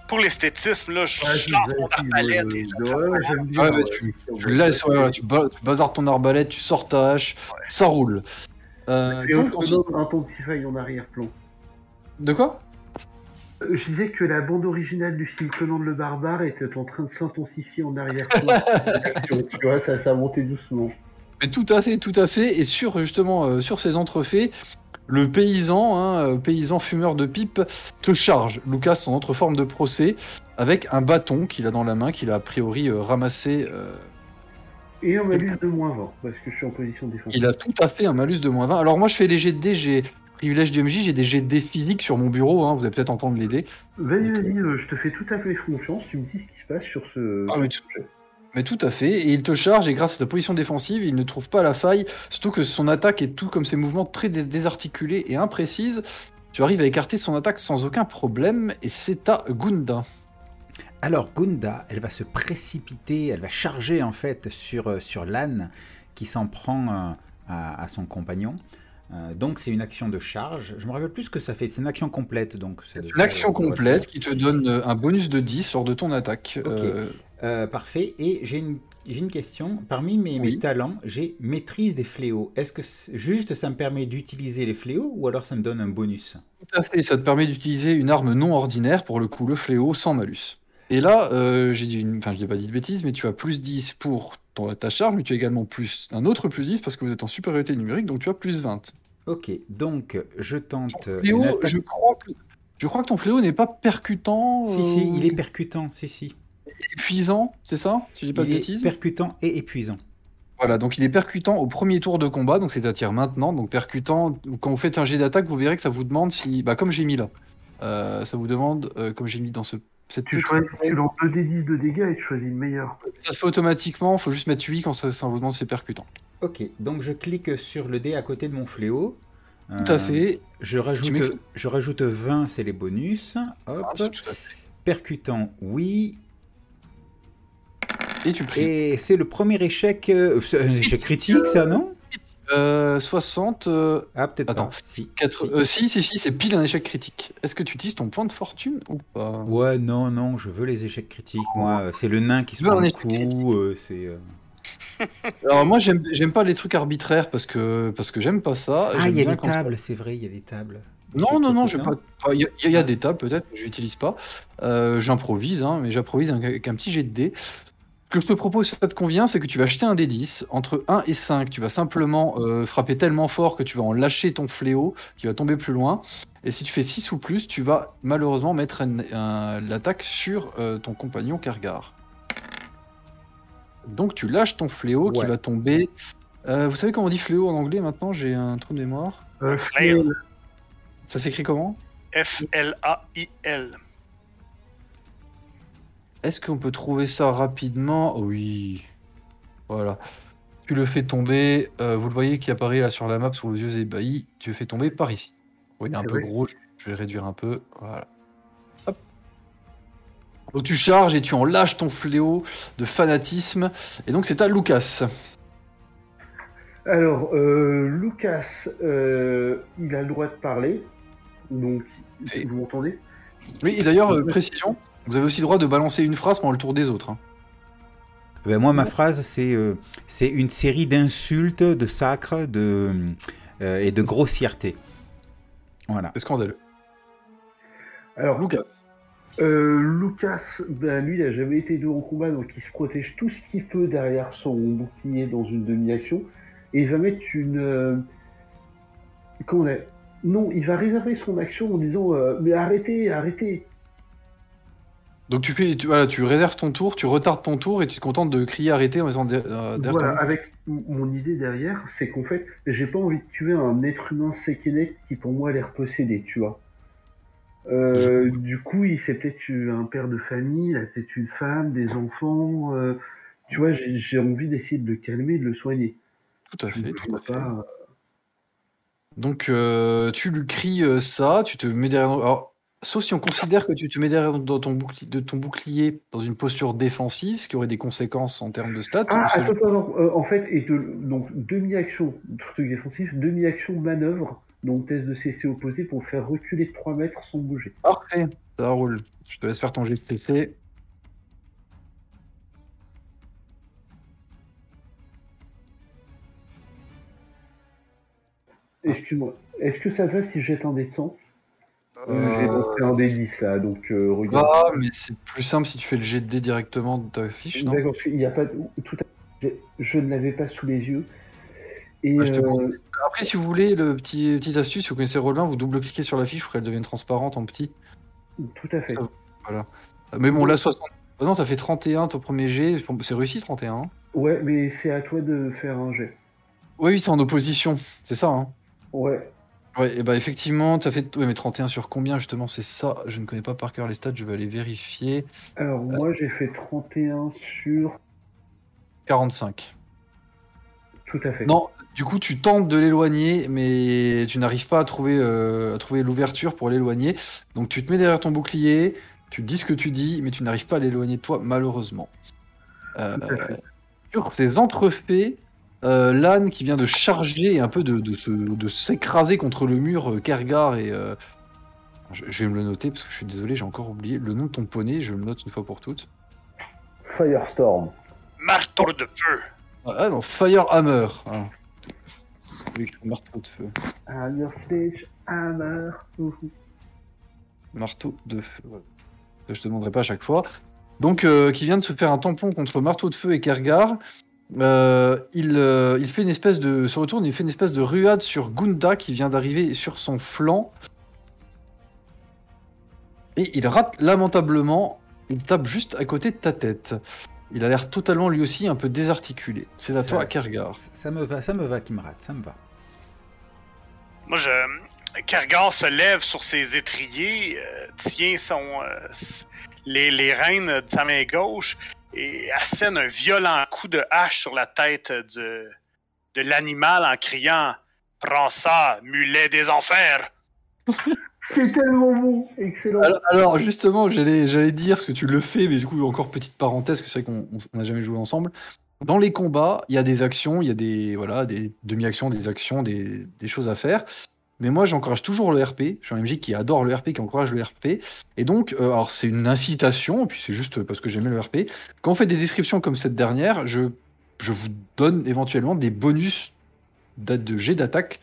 S4: pour l'esthétisme, là, je,
S2: Ouais,
S4: je lance mon arbalète et
S2: je- ouais, j'aime bien,
S1: Ouais, tu, tu laisses, ouais, voilà, tu, ba- tu bazardes ton arbalète, tu sors ta hache, ça roule. Euh,
S2: Et on se un ton de cifaille en arrière-plan.
S1: De quoi?
S2: Euh, Je disais que la bande originale du film Conan le Barbare était en train de s'intensifier en arrière-plan. tu vois, ça, ça a monté doucement.
S1: Mais tout à fait, tout à fait. Et sur justement euh, sur ces entrefaits, le paysan, hein, euh, paysan fumeur de pipe, te charge. Lucas en autre forme de procès avec un bâton qu'il a dans la main, qu'il a a priori euh, ramassé. euh,
S2: Et un malus de moins 20, parce que je suis en position défensive.
S1: il a tout à fait un malus de moins 20. Alors moi je fais jets de dés, j'ai privilège du MJ, j'ai des jets de dés physiques sur mon bureau. hein, vous allez peut-être entendre les dés.
S2: Vas-y, vas-y, euh, je te fais tout à fait confiance, tu me dis ce qui se passe sur ce.
S1: Ah, mais tout à fait, et il te charge, et grâce à ta position défensive, il ne trouve pas la faille, surtout que son attaque est tout comme ses mouvements très dés- désarticulés et imprécises. Tu arrives à écarter son attaque sans aucun problème, et c'est à Gunda.
S3: Alors Gunda, elle va se précipiter, elle va charger en fait sur, euh, sur l'âne qui s'en prend euh, à, à son compagnon. Euh, donc c'est une action de charge. Je me rappelle plus ce que ça fait. C'est une action complète donc. devrait-
S1: Une action complète qui te donne euh, un bonus de 10 lors de ton attaque. Euh,
S3: parfait. Et j'ai une, j'ai une question. Parmi mes, talents, j'ai maîtrise des fléaux. Est-ce que c'est- juste ça me permet d'utiliser les fléaux ou alors ça me donne un bonus?
S1: Tout à fait, ça te permet d'utiliser une arme non ordinaire, pour le coup le fléau, sans malus. Et là, euh, j'ai dit une... enfin, je n'ai pas dit de bêtises, mais tu as plus 10 pour ton, ta charge, mais tu as également plus un autre plus 10 parce que vous êtes en supériorité numérique, donc tu as plus 20.
S3: Ok. Donc je tente
S1: Fléau,
S3: attaque.
S1: je crois que, je crois que ton fléau n'est pas percutant.
S3: Si si,
S1: euh,
S3: il est percutant. Si si.
S1: épuisant, c'est ça Si je dis pas
S3: il
S1: de
S3: est
S1: bêtises.
S3: percutant et épuisant.
S1: Voilà, donc il est percutant au premier tour de combat, donc c'est-à-dire maintenant. Donc percutant, quand vous faites un jet d'attaque, vous verrez que ça vous demande si, bah, comme j'ai mis là, euh, ça vous demande, euh, comme j'ai mis dans ce, cette
S2: Tu, choisis, tu lances 2d10 de dégâts et tu choisis le meilleur.
S1: ça se fait automatiquement, faut juste mettre 8 quand ça, ça vous demande si c'est percutant.
S3: Ok, donc je clique sur le dé à côté de mon fléau.
S1: Tout à
S3: Euh,
S1: fait.
S3: Je rajoute, je rajoute 20, c'est les bonus. Hop.
S1: Ah.
S3: Percutant, oui.
S1: Et tu pries.
S3: Et c'est le premier échec. euh, c'est un échec critique, ça, non?
S1: Euh, 60. euh,
S3: Ah, peut-être
S1: Attends.
S3: pas. Si.
S1: quatre-
S3: si.
S1: euh, si, si, c'est pile un échec critique. Est-ce que tu utilises ton point de fortune ou pas?
S3: Ouais, non, non, je veux les échecs critiques. Moi, c'est le nain qui se prend le coup. euh, c'est.
S1: Alors moi, j'aime pas les trucs arbitraires parce que, parce que j'aime pas ça.
S3: Ah, il y a des tables, c'est vrai, il y a des tables.
S1: Non, non, non, pas. Il y, a- il y a des tables peut-être, mais je n'utilise pas. Euh, J'improvise, hein, mais j'improvise avec un petit jet de dés. que je te propose, si ça te convient, c'est que tu vas acheter un D10. Entre 1 et 5, tu vas simplement euh, frapper tellement fort que tu vas en lâcher ton fléau, qui va tomber plus loin. Et si tu fais 6 ou plus, tu vas malheureusement mettre l'attaque sur euh, ton compagnon Kergar. Donc tu lâches ton fléau qui va tomber. Euh, vous savez comment on dit fléau en anglais maintenant? J'ai un trou de mémoire.
S2: Euh,
S4: Flail.
S1: Ça s'écrit comment?
S4: F-L-A-I-L.
S1: Est-ce qu'on peut trouver ça rapidement? Oui. Voilà. Tu le fais tomber. euh, vous le voyez qui apparaît là sur la map sous vos yeux ébahis. Tu le fais tomber par ici. Oui, il est un peu gros. je- Je vais le réduire un peu. Voilà. Donc tu charges et tu en lâches ton fléau de fanatisme. Et donc c'est à Lucas.
S2: Alors, euh, Lucas, euh, il a le droit de parler. Donc, vous m'entendez?
S1: Oui, et d'ailleurs, euh, précision, vous avez aussi le droit de balancer une phrase pendant le tour des autres. hein.
S3: Ben, moi, ma phrase, c'est euh, c'est une série d'insultes, de sacres de, euh, et de grossièreté. Voilà.
S1: C'est scandaleux.
S2: Alors,
S1: Lucas.
S2: Euh, Lucas, ben, lui, il a jamais été deux en combat, donc il se protège tout ce qu'il peut derrière son bouclier dans une demi-action. Et il va mettre une. euh, comment on est Non, il va réserver son action en disant euh, Mais arrêtez, arrêtez
S1: Donc tu fais, tu, voilà, tu réserves ton tour, tu retardes ton tour et tu te contentes de crier arrêter en faisant derrière
S2: Voilà,
S1: ton-
S2: avec mon idée derrière, c'est qu'en fait, j'ai pas envie de tuer un être humain séquené qui pour moi a l'air possédé, tu vois. Euh, Du coup, il c'est peut-être un père de famille, il a peut-être une femme, des enfants. euh, tu vois, j'ai envie d'essayer de le calmer, de le soigner.
S1: Tout à fait,
S2: ne
S1: tout
S2: veux
S1: à fait.
S2: pas-
S1: Donc euh, tu lui cries euh, ça, tu te mets derrière. Alors, sauf si on considère que tu te mets derrière dans ton bouclier, de ton bouclier dans une posture défensive, ce qui aurait des conséquences en termes de stats.
S2: Ah, attends, attends, euh, en fait, et de, donc demi-action, truc défensif, demi-action manœuvre, donc test de CC opposé pour faire reculer de 3 mètres sans bouger.
S1: Parfait, ça roule. Je te laisse faire ton jet de CC.
S2: Excuse-moi, est-ce que ça va si je jette un dé de 100 Euh, J'ai lancé un dé 10 là, donc euh, regarde.
S1: ah, mais c'est plus simple si tu fais le jet de dés directement de ta fiche, non?
S2: D'accord, il y a pas de- tout à- je, je ne l'avais pas sous les yeux. Et euh.
S1: Après, si vous voulez, le petit petite astuce, si vous connaissez Roll20, vous double-cliquez sur la fiche pour qu'elle devienne transparente en petit.
S2: tout à fait.
S1: Ça- Voilà. Mais bon, là, 60. Ah non, t'as fait 31 ton premier jet. C'est réussi 31. hein
S2: Ouais, mais c'est à toi de faire un jet.
S1: Oui, oui, c'est en opposition. C'est ça, hein
S2: Ouais.
S1: Ouais, et bah effectivement, t'as fait. Ouais, mais 31 sur combien justement? C'est ça. Je ne connais pas par cœur les stats, je vais aller vérifier.
S2: Alors moi j'ai fait 31 sur.
S1: 45.
S2: Tout à fait.
S1: Non, du coup, tu tentes de l'éloigner, mais tu n'arrives pas à trouver, euh, à trouver l'ouverture pour l'éloigner. Donc tu te mets derrière ton bouclier, tu dis ce que tu dis, mais tu n'arrives pas à l'éloigner de toi, malheureusement. Euh, sur ces entrefaits, euh, l'âne qui vient de charger et un peu de, de se- de s'écraser contre le mur, euh, Kergar et. euh, je, je vais me le noter parce que je suis désolé, j'ai encore oublié le nom de ton poney, je le note une fois pour toutes.
S2: Firestorm.
S4: Marteau de feu.
S1: Ah non, Firehammer. Ah. Oui, marteau de feu.
S2: I'm your stage hammer. Ouhou.
S1: Marteau de feu. ouais. Je te demanderai pas à chaque fois. Donc, euh, qui vient de se faire un tampon contre marteau de feu et Kergar. Euh, il, euh, il fait une espèce de. se retourne, il fait une espèce de ruade sur Gunda qui vient d'arriver sur son flanc. Et il rate lamentablement. Il tape juste à côté de ta tête. Il a l'air totalement lui aussi un peu désarticulé. C'est à
S3: Ça-
S1: toi, Kergar.
S3: Ça, ça me va, ça me va rate, ça me va.
S4: Moi, je. Kergar se lève sur ses étriers, euh, tient son, euh, les, les rênes de sa main gauche et assène un violent coup de hache sur la tête de, de l'animal en criant Prends ça, mulet des enfers
S2: C'est tellement bon. Excellent.
S1: Alors, alors, justement, j'allais, dire ce que tu le fais, mais du coup, encore petite parenthèse, que c'est vrai qu'on on- on n'a jamais joué ensemble. Dans les combats, il y a des actions, il y a des, voilà, des demi-actions, des actions, des, des choses à faire. Mais moi, j'encourage toujours le RP. Je suis un MJ qui adore le RP, qui encourage le RP. Et donc, euh, alors c'est une incitation, et puis c'est juste parce que j'aimais le RP. Quand on fait des descriptions comme cette dernière, je, je vous donne éventuellement des bonus de jet d'attaque.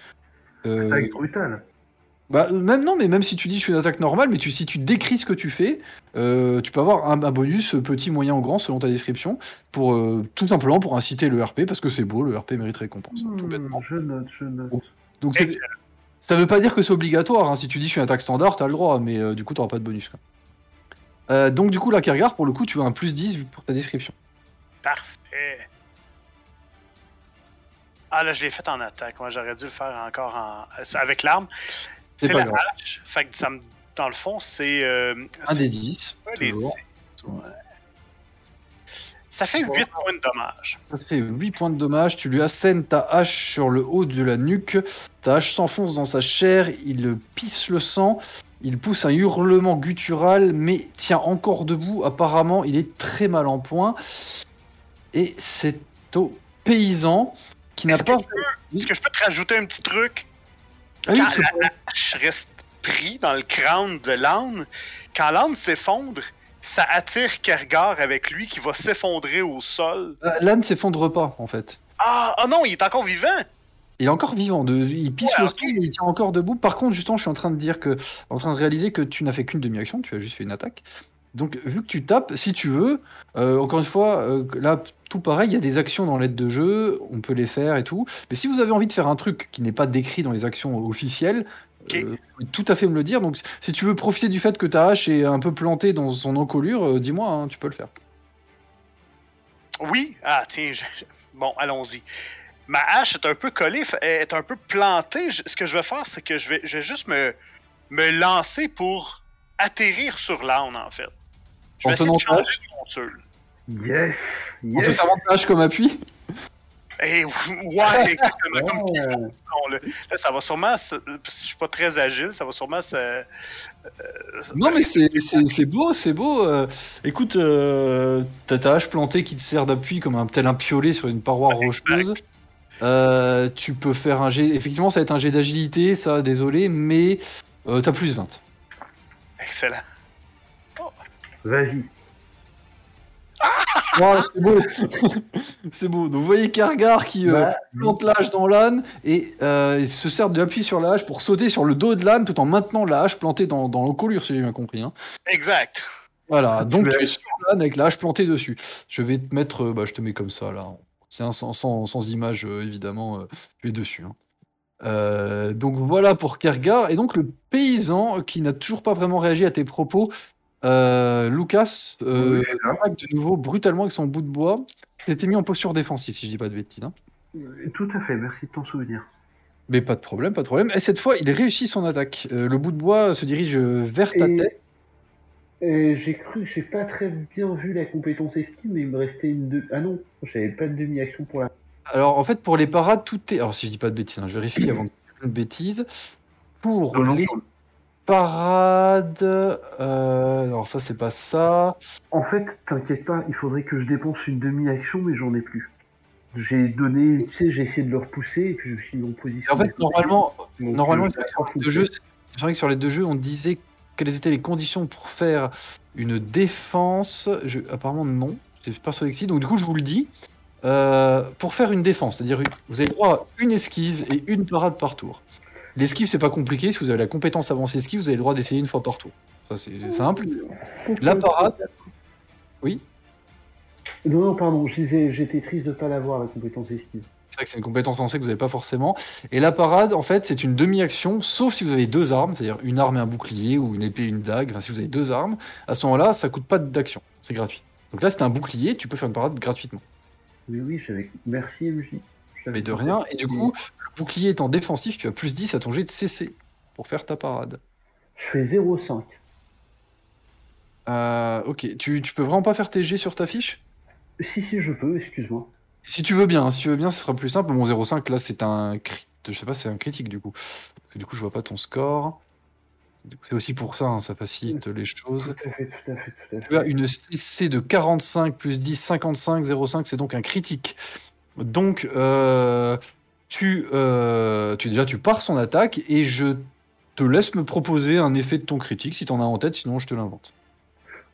S1: euh,
S2: Attaque brutale.
S1: Bah, même non, mais même si tu dis je fais une attaque normale, mais tu, si tu décris ce que tu fais, euh, tu peux avoir un, un bonus petit, moyen ou grand selon ta description, pour euh, tout simplement pour inciter le RP, parce que c'est beau, le RP mérite récompense. tout
S2: Hmm,
S1: bêtement.
S2: je note, je note.
S1: Donc c'est- ça veut pas dire que c'est obligatoire, hein. si tu dis je fais une attaque standard, t'as le droit, mais euh, du coup t'auras pas de bonus. quoi. Euh, donc du coup la Kergar, pour le coup, tu as un plus 10 vu pour ta description.
S4: Parfait. Ah là, je l'ai fait en attaque. Moi, j'aurais dû le faire encore en... avec l'arme.
S1: C'est
S4: la
S1: grave.
S4: hache. Fait que ça me... dans le fond, c'est. euh,
S1: Un des 10,
S4: pas les
S1: toujours.
S4: dix. Ouais. Ça fait 8 points de dommage.
S1: Ça fait 8 points de dommage, tu lui assènes ta hache sur le haut de la nuque, ta hache s'enfonce dans sa chair, il pisse le sang, il pousse un hurlement guttural, mais tient encore debout, apparemment il est très mal en point, et c'est au paysan qui n'a pas...
S4: est-ce que je peux te rajouter un petit truc?
S1: Ah
S4: Quand la hache reste pris dans le crâne de l'âne, quand l'âne s'effondre, ça attire Kergar avec lui qui va s'effondrer au sol.
S1: euh, l'âne s'effondre pas en fait.
S4: Ah, ah non, il est encore vivant!
S1: Il est encore vivant, de, il pisse
S4: Ouais,
S1: le mais il tient encore debout. Par contre, justement, je suis en train de dire que, en train de réaliser que tu n'as fait qu'une demi-action, tu as juste fait une attaque. Donc, vu que tu tapes, si tu veux, euh, encore une fois, euh, là, tout pareil, il y a des actions dans l'aide de jeu, on peut les faire et tout. Mais si vous avez envie de faire un truc qui n'est pas décrit dans les actions officielles, euh, vous tout à fait me le dire. Donc, si tu veux profiter du fait que ta hache est un peu plantée dans son encolure, dis-moi, hein, tu peux le faire.
S4: Oui? Ah, tiens, je- bon, allons-y. Ma hache est un peu collée, est un peu plantée. Ce que je vais faire, c'est que je vais, je vais juste me, me lancer pour atterrir sur l'âne, en fait. Je
S1: En
S4: vais
S1: tenant
S4: de de monture.
S2: Yes,
S1: En te
S2: yes.
S1: servant ta hache comme appui
S4: Eh, ouais, exactement. comme
S2: Ouais.
S4: Bon, là, là, ça va sûrement. Je suis pas très agile, ça va sûrement euh,
S1: Non mais c'est- beau, c'est beau. euh, écoute, euh, t'as ta hache plantée qui te sert d'appui comme un tel un piolet sur une paroi rocheuse. Euh, tu peux faire un jet. Effectivement, ça va être un jet d'agilité, ça, désolé, mais euh, t'as plus 20.
S4: Excellent.
S2: Vas-y.
S1: Oh, c'est beau, c'est beau. Donc vous voyez Kargar qui euh,
S2: Bah,
S1: plante l'âge dans l'âne et euh, il se sert de l'appui sur la hache pour sauter sur le dos de l'âne tout en maintenant la hache plantée dans, dans l'encolure, si j'ai bien compris. hein.
S4: Exact.
S1: Voilà, donc
S2: Tu
S1: tu
S2: es-
S1: sur l'âne avec la hache plantée dessus. Je vais te mettre, euh, bah, je te mets comme ça là. C'est un sans, sans, sans image euh, évidemment, euh, tu es dessus. hein. Euh, donc voilà pour Kergar et donc le paysan qui n'a toujours pas vraiment réagi à tes propos. Euh, Lucas euh,
S2: Oui,
S1: de nouveau brutalement avec son bout de bois. T'étais mis en posture défensive si je dis pas de bêtises. hein.
S2: Euh, Tout à fait, merci de t'en souvenir.
S1: Mais pas de problème, pas de problème. Et cette fois, il réussit son attaque. Euh, le bout de bois se dirige vers ta
S2: Et-
S1: tête.
S2: J'ai cru, j'ai pas très bien vu la compétence esquive, mais il me restait une deux. Ah non, j'avais pas de demi-action pour la.
S1: Alors en fait, pour les parades, tout est. Alors si je dis pas de bêtises, hein, je vérifie avant de une bêtise. Pour
S2: non,
S1: les parades. euh, Alors ça, c'est pas ça.
S2: En fait, t'inquiète pas, il faudrait que je dépense une demi-action, mais j'en ai plus. J'ai donné, tu sais, j'ai essayé de le repousser et puis je suis en position.
S1: En fait, normalement,
S2: Donc,
S1: normalement
S2: euh,
S1: sur les deux jeux, c'est vrai que sur les deux jeux, on disait quelles étaient les conditions pour faire une défense. Je... Apparemment, non. Je suis persuadé que si. Donc du coup, je vous le dis. Euh, pour faire une défense, c'est-à-dire vous avez le droit à une esquive et une parade par tour. L'esquive, c'est pas compliqué. Si vous avez la compétence avancée esquive, vous avez le droit d'essayer une fois par tour. Ça, c'est simple. La parade. Oui.
S2: Non, non, pardon, je disais, j'étais triste de pas l'avoir, la compétence esquive.
S1: C'est vrai que c'est une compétence avancée que vous n'avez pas forcément. Et la parade, en fait, c'est une demi-action, sauf si vous avez deux armes, c'est-à-dire une arme et un bouclier, ou une épée et une dague. Enfin, si vous avez deux armes, à ce moment-là, ça coûte pas d'action. C'est gratuit. Donc là, c'est un bouclier, tu peux faire une parade gratuitement.
S2: Oui, oui, j'avais. Merci, MJ. J'avais
S1: Mais de rien. Et du coup, le bouclier étant défensif, tu as plus 10 à ton jet de CC pour faire ta parade.
S2: Je fais 0,5.
S1: Euh, ok, tu, tu peux vraiment pas faire tes jets sur ta fiche?
S2: Si, si, je peux, excuse-moi.
S1: Si tu veux bien, si tu veux bien, ce sera plus simple. Mon 0,5 là, c'est un crit. Je sais pas, c'est un critique du coup. Parce que du coup, je vois pas ton score. Du coup, C'est aussi pour ça, hein, ça facilite les choses.
S2: Tout à fait, tout à fait, tout à
S1: Tu as une CC de 45 plus 10, 55, 0,5, c'est donc un critique. Donc, euh, tu, euh, tu déjà, tu pars son attaque et je te laisse me proposer un effet de ton critique si tu en as en tête, sinon je te l'invente.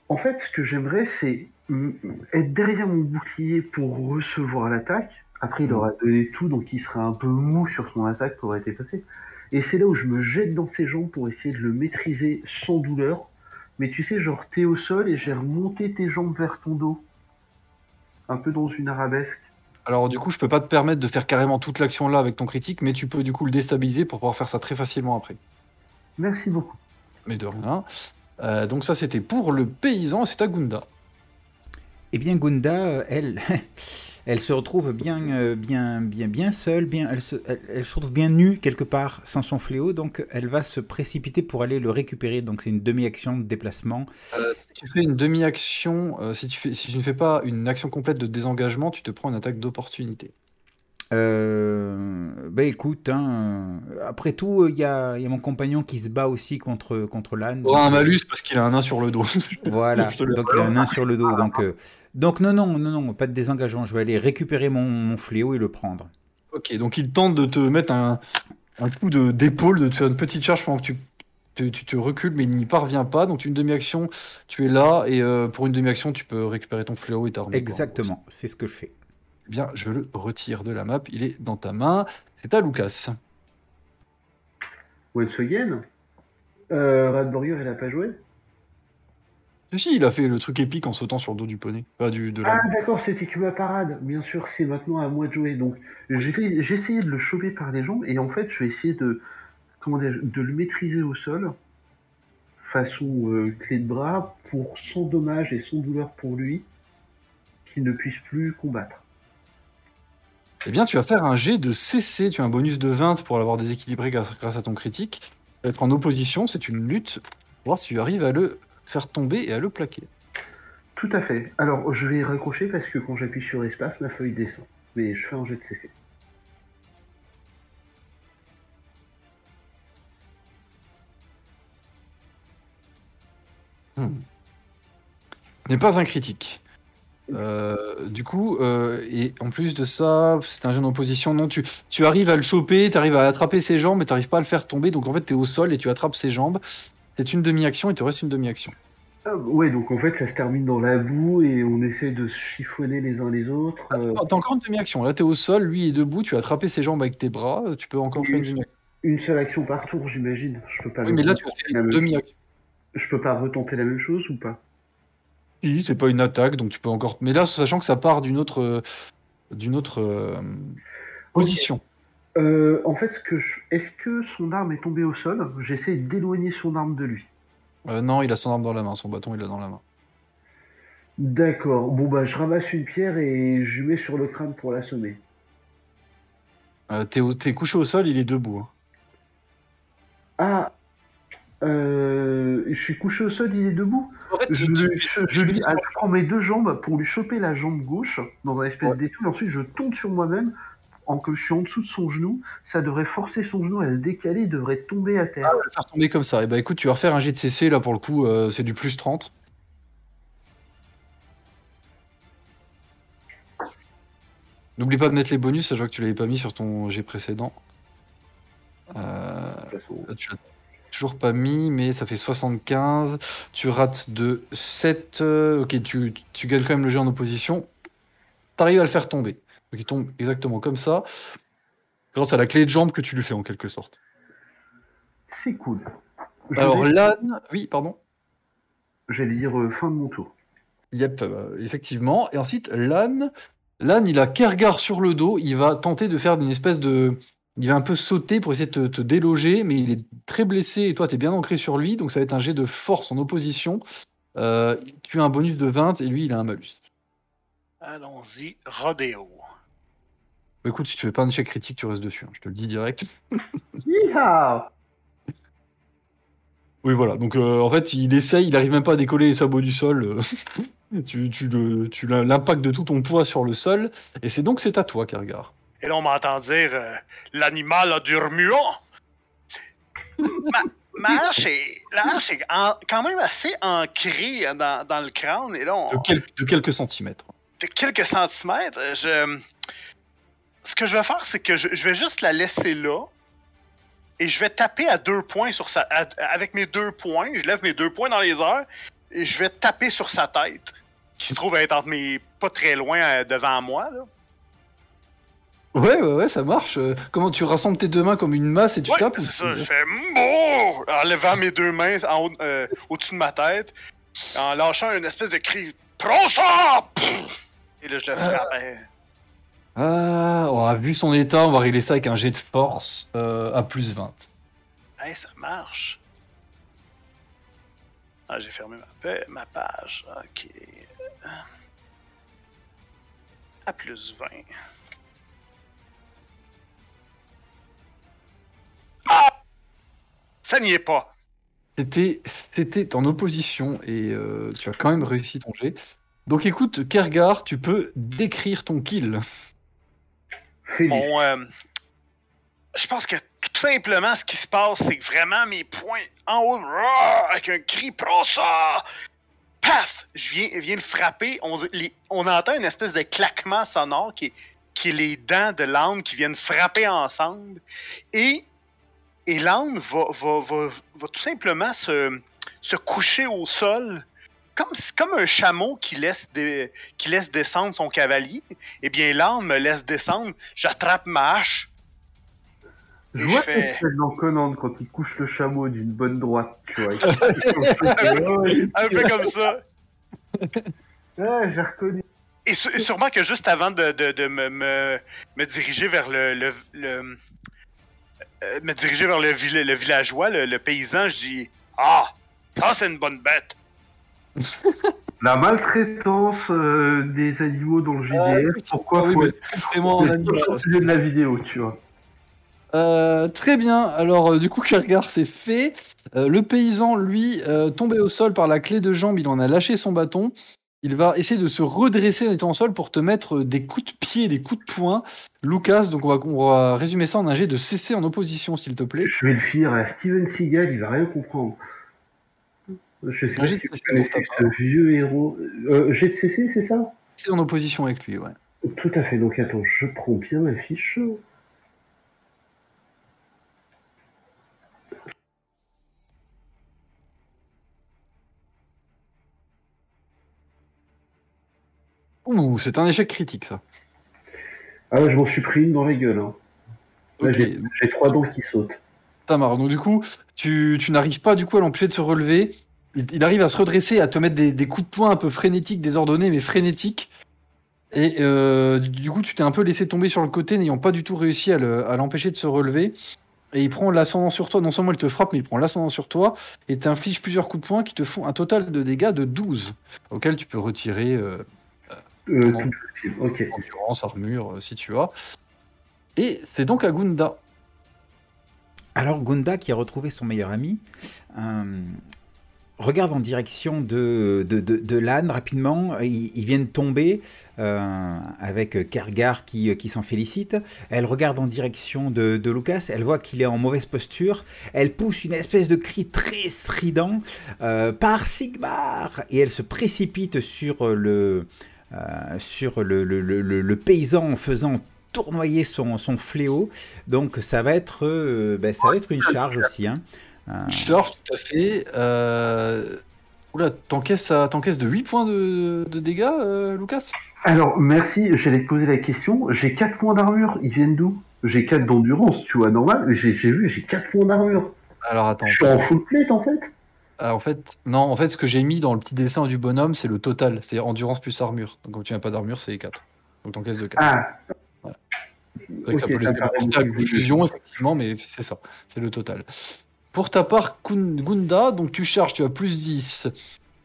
S2: En fait, ce que j'aimerais, c'est mm, être derrière mon bouclier pour recevoir l'attaque. Après, il aura donné tout, donc il sera un peu mou sur son attaque qui aurait été passée. Et c'est là où je me jette dans ses jambes pour essayer de le maîtriser sans douleur. Mais tu sais, genre, t'es au sol et j'ai remonté tes jambes vers ton dos. Un peu dans une arabesque.
S1: Alors du coup, je peux pas te permettre de faire carrément toute l'action là avec ton critique, mais tu peux du coup le déstabiliser pour pouvoir faire ça très facilement après.
S2: Merci beaucoup.
S1: Mais de rien. Euh, donc ça, c'était pour le paysan, c'est à Gunda.
S3: Eh bien, Gunda, euh, elle, elle se retrouve bien, euh, bien, bien, bien seule, bien, elle, se, elle, se retrouve bien nue quelque part sans son fléau, donc elle va se précipiter pour aller le récupérer. Donc c'est une demi-action de déplacement.
S1: Euh, tu fais une demi-action, euh, si, tu si tu ne fais pas une action complète de désengagement, tu te prends une attaque d'opportunité.
S3: Euh, bah écoute, hein, euh, après tout, il y a, il y a mon compagnon qui se bat aussi contre, contre l'âne.
S1: Auras un malus parce qu'il a un nain sur le dos.
S3: Voilà, donc il a un nain sur le dos. Donc, euh, donc non, non, non, non, pas de désengagement. Je vais aller récupérer mon, mon fléau et le prendre.
S1: ok, donc il tente de te mettre un, un coup d'épaule, de te faire une petite charge pendant que tu, tu, tu te recules, mais il n'y parvient pas. Donc une demi-action, tu es là, et euh, pour une demi-action, tu peux récupérer ton fléau et ta.
S3: Exactement, c'est ce que je fais.
S1: Eh bien, je le retire de la map, il est dans ta main. C'est à Lucas.
S2: Once again, euh, elle a pas joué?
S1: Si, si, il a fait le truc épique en sautant sur le dos du poney. Pas du, de
S2: Ah d'accord, c'était que ma parade. Bien sûr, c'est maintenant à moi de jouer. Donc j'ai j'ai essayé de le choper par les jambes et en fait, je vais essayer de comment dire, de le maîtriser au sol, façon euh, clé de bras, pour sans dommage et sans douleur pour lui, qu'il ne puisse plus combattre.
S1: Eh bien, tu vas faire un jet de CC. Tu as un bonus de 20 pour l'avoir déséquilibré grâce, grâce à ton critique. Être en opposition, c'est une lutte. Pour voir si tu arrives à le faire tomber et à le plaquer.
S2: Tout à fait. Alors je vais raccrocher parce que quand j'appuie sur espace, ma feuille descend. Mais je fais un jet de CC.
S1: Ce n'est pas un critique. Euh, du coup, euh, et en plus de ça, c'est un jeu en opposition. Non, tu, tu arrives à le choper, tu arrives à attraper ses jambes, mais tu n'arrives pas à le faire tomber. Donc en fait, tu es au sol et tu attrapes ses jambes. C'est une demi-action, il te reste une demi-action.
S2: Ah, ouais, donc en fait, ça se termine dans la boue et on essaie de se chiffonner les uns les autres. euh,
S1: Ah, T'as encore une demi-action. Là, t'es au sol, lui est debout, tu as attrapé ses jambes avec tes bras, tu peux encore faire une demi-action.
S2: une seule action par tour, j'imagine. Je peux pas.
S1: Oui, mais là, tu as fait une demi-action.
S2: Je peux pas retenter la même chose ou pas?
S1: Si, c'est pas une attaque, donc tu peux encore. Mais là, sachant que ça part d'une autre, euh, d'une autre euh, position.
S2: Euh, En fait, que je- est-ce que son arme est tombée au sol? J'essaie d'éloigner son arme de lui.
S1: Euh, non, il a son arme dans la main, son bâton, il l'a dans la main.
S2: D'accord. Bon bah, je ramasse une pierre et je lui mets sur le crâne pour l'assommer.
S1: Euh, t'es, au- t'es couché au sol, il est debout. hein.
S2: Ah. Euh, je suis couché au sol, il est debout.
S1: En fait,
S2: Je,
S1: tu-
S2: je-
S1: tu-
S2: je-
S1: je
S2: je- ah, je prends mes deux jambes pour lui choper la jambe gauche dans un espèce
S1: Ouais.
S2: d'étoile. Ensuite, je tombe sur moi-même. En que je suis en dessous de son genou, ça devrait forcer son genou à le décaler, il devrait tomber à terre.
S1: Ah, le faire tomber comme ça. Et bah écoute, tu vas refaire un jet de CC, là pour le coup, euh, c'est du plus 30. N'oublie pas de mettre les bonus, je vois que tu l'avais pas mis sur ton jet précédent. Euh, là, tu l'as toujours pas mis, mais ça fait 75. Tu rates de 7. euh, ok, tu, tu gagnes quand même le jet en opposition. T'arrives à le faire tomber. Donc il tombe exactement comme ça. Grâce à la clé de jambe que tu lui fais en quelque sorte.
S2: C'est cool. Je
S1: Alors
S2: vais-
S1: l'âne, oui, pardon.
S2: J'allais dire euh, fin de mon tour.
S1: Yep, euh, effectivement. Et ensuite, l'âne, l'âne, il a Kergar sur le dos. Il va tenter de faire une espèce de. Il va un peu sauter pour essayer de te, te déloger, mais il est très blessé et toi, tu es bien ancré sur lui. Donc, ça va être un jet de force en opposition. Euh, tu as un bonus de 20 et lui, il a un malus.
S4: Allons-y, rodéo.
S1: Bah, écoute, si tu fais pas un échec critique, tu restes dessus. hein, je te le dis direct. Oui, voilà. Donc, euh, en fait, il essaye, il arrive même pas à décoller les sabots du sol. euh, tu tu, l'impact de tout ton poids sur le sol. Et c'est donc, c'est à toi, Kergar.
S4: Et là, on m'entend dire euh, l'animal a du remuant. ma, ma hache est, la hache est en- quand même assez ancrée dans, dans le crâne. Et là, on,
S1: De, quel- de quelques centimètres.
S4: de quelques centimètres, euh, je. Ce que je vais faire, c'est que je, je vais juste la laisser là. Et je vais taper à deux points sur sa. à- avec mes deux points. Je lève mes deux points dans les airs. Et je vais taper sur sa tête. Qui se trouve être entre mes. pas très loin euh, devant moi, là.
S1: Ouais, ouais, ouais, ça marche. Euh, comment tu rassembles tes deux mains comme une masse et tu
S4: Ouais,
S1: tapes
S4: c'est ça. Je fais Mouh! en levant mes deux mains en haut- euh, au-dessus de ma tête, en lâchant une espèce de cri Prends ça! Et là, je le frappe. hein.
S1: Ah, on a vu son état, on va régler ça avec un jet de force euh, à plus 20.
S4: Hey, ça marche. Ah, j'ai fermé ma, ma page. Ok. À plus 20. Ah! Ça n'y est pas.
S1: C'était, c'était en opposition et euh, tu as quand même réussi ton jet. Donc écoute, Kergar, tu peux décrire ton kill.
S4: Bon, euh, je pense que tout simplement, ce qui se passe, c'est que vraiment mes poings en haut, avec un cri prends ça! Paf! Je viens, je viens le frapper. On, les- on entend une espèce de claquement sonore qui est, qui est les dents de l'âne qui viennent frapper ensemble. Et, et l'âne va, va, va, va tout simplement se, se coucher au sol. Comme, comme un chameau qui laisse, dé- qui laisse descendre son cavalier, eh bien, l'âne me laisse descendre, j'attrape ma hache.
S2: Je vois
S4: fais-
S2: scène dans Conan quand il couche le chameau d'une bonne droite, tu vois. ouais,
S4: Un peu comme ça.
S2: j'ai reconnu.
S4: Et, sûrement que juste avant de, de- de me, me, me diriger vers le, le, le- euh, me diriger vers le, vill- le villageois, le, le paysan, je dis Ah, ça c'est une bonne bête.
S2: La maltraitance euh, des animaux dans le JDR, pourquoi
S1: Ah oui,
S2: faut
S1: complètement un animal.
S2: sujet de la vidéo, tu vois.
S1: Euh, très bien. Alors, euh, du coup, Kergar, c'est fait. Euh, le paysan, lui, euh, tombé au sol par la clé de jambe, il en a lâché son bâton. Il va essayer de se redresser en étant au sol pour te mettre euh, des coups de pied, des coups de poing. Lucas, donc on va, on va résumer ça en un jet de cesser en opposition, s'il te plaît.
S2: Je vais le filer à Steven Seagal, il va rien comprendre. Je sais
S1: Un
S2: pas si ce vieux héros. Euh, jet de CC, c'est ça?
S1: C'est en opposition avec lui, ouais.
S2: Tout à fait. Donc attends, je prends bien ma fiche.
S1: Ouh, c'est un échec critique, ça.
S2: Ah ouais, je m'en suis pris une dans la gueule. Hein. Là, j'ai trois dents qui sautent.
S1: ça marche. Donc, du coup, tu, tu n'arrives pas, du coup, à l'empêcher de se relever. Il, il arrive à se redresser, à te mettre des, des coups de poing un peu frénétiques, désordonnés, mais frénétiques. Et euh, du coup, tu t'es un peu laissé tomber sur le côté, n'ayant pas du tout réussi à le- à l'empêcher de se relever. Et il prend l'ascendant sur toi. Non seulement il te frappe, mais il prend l'ascendant sur toi et t'inflige plusieurs coups de poing qui te font un total de dégâts de 12, auquel tu peux retirer euh,
S2: Euh,
S1: Non.
S2: tout possible. Ok.
S1: endurance, armure, euh, si tu as. Et c'est donc à Gunda.
S3: Alors Gunda, qui a retrouvé son meilleur ami, euh, regarde en direction de, de, de, de l'âne rapidement. Ils, ils viennent tomber euh, avec Kergar qui, qui s'en félicite. Elle regarde en direction de, de Lucas. Elle voit qu'il est en mauvaise posture. Elle pousse une espèce de cri très strident euh, par Sigmar et elle se précipite sur le, euh, sur le, le, le, paysan en faisant tournoyer son, son fléau. Donc ça va être, euh, ben, ça va être une charge aussi. Hein. Euh,
S1: Charge, tout à fait. Euh... Oula, t'encaisses à- t'encaisses de 8 points de, de dégâts, euh, Lucas?
S2: Alors, merci, j'allais te poser la question. J'ai 4 points d'armure, ils viennent d'où? J'ai 4 d'endurance, tu vois, normal, j'ai vu, j'ai 4 points d'armure.
S1: Alors attends.
S2: Je suis en full plate en fait
S1: Ah, en fait, non, en fait, ce que j'ai mis dans le petit dessin du bonhomme, c'est le total. C'est endurance plus armure. Donc, quand tu n'as pas d'armure, c'est 4. Donc, t'encaisses de 4.
S2: Ah
S1: c'est vrai que ça peut laisser porter à confusion, effectivement, mais c'est ça. C'est le total. Pour ta part, Gunda, donc tu charges, tu as plus 10.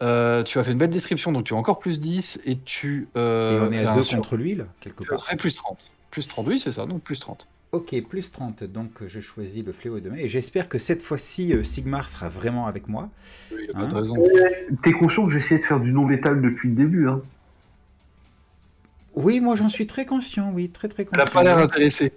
S1: Euh, tu as fait une belle description, donc tu as encore plus 10. Et tu.
S3: et
S1: Euh,
S3: on est
S1: as
S3: à
S1: un
S3: 2
S1: sur-
S3: contre lui, là, quelque part.
S1: fait plus 30. Plus 30, oui, c'est ça, donc plus 30.
S3: Ok, plus 30, donc je choisis le fléau de mai. Et j'espère que cette fois-ci, euh, Sigmar sera vraiment avec moi.
S1: Il n'y a
S3: Hein
S1: pas de raison.
S2: T'es conscient que j'essayais de faire du non létal depuis le début, hein
S3: Oui, moi j'en suis très conscient, oui, très très
S1: Elle
S3: conscient.
S1: n'a pas l'air intéressée.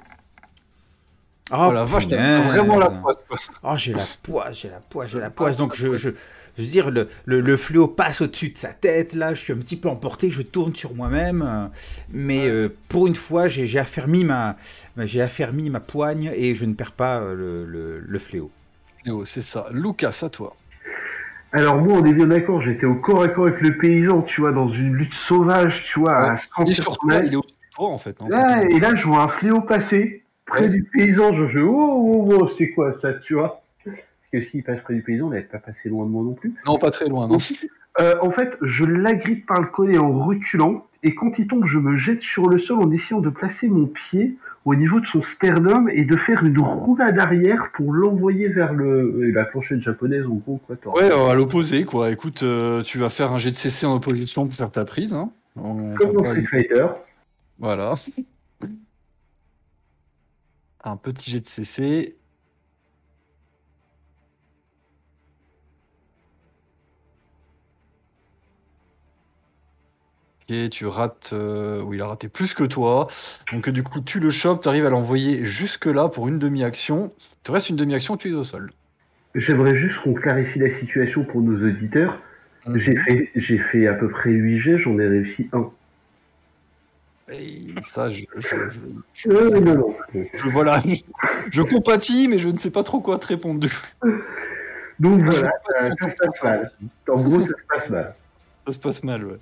S3: Oh,
S1: Oh la vache, t'as vraiment la poisse.
S3: Oh, j'ai la poisse, j'ai la poisse, j'ai la poisse. Donc, je, je, je veux dire, le, le, le fléau passe au-dessus de sa tête. Là, je suis un petit peu emporté, je tourne sur moi-même. euh, Mais euh, pour une fois, j'ai affermi ma, j'ai affermi ma poigne et je ne perds pas euh, le, le, le fléau.
S1: Léo, c'est ça. Lucas, à toi.
S2: Alors moi, on est bien d'accord, j'étais au corps à corps avec le paysan, tu vois, dans une lutte sauvage, tu vois, à
S1: Il est
S2: 100
S1: sur toi, il est au-dessus de toi en fait. hein.
S2: Là, et là, je vois un fléau passer près
S1: Ouais.
S2: du paysan. Je fais oh, oh, oh, c'est quoi ça, tu vois? Que s'il passe près du paysan, il va pas passer loin de moi non plus.
S1: Non, pas très loin, non.
S2: Euh, en fait, je l'agrippe par le collet en reculant, et quand il tombe, je me jette sur le sol en essayant de placer mon pied au niveau de son sternum et de faire une roulade arrière pour l'envoyer vers le la planchette japonaise en gros quoi.
S1: Ouais, euh, à l'opposé, quoi. Écoute, euh, tu vas faire un jet de CC en opposition pour faire ta prise. Hein. On
S2: Comme
S1: va
S2: dans Street Fighter.
S1: Voilà. Un petit jet de CC. Tu rates. euh, Oui, il a raté plus que toi. Donc, euh, du coup, tu le chopes, tu arrives à l'envoyer jusque-là pour une demi-action. Il te reste une demi-action, tu es au sol.
S2: J'aimerais juste qu'on clarifie la situation pour nos auditeurs.
S1: Mhm.
S2: J'ai fait, j'ai fait à peu près 8 jets, j'en ai réussi un.
S1: Et ça, je, je- je-
S2: Euh, non, non.
S1: je- voilà. Je compatis, mais je ne sais pas trop quoi te répondre.
S2: Donc voilà, ça, ça se passe mal. En gros, ça se passe mal.
S1: Ça se passe mal, ouais.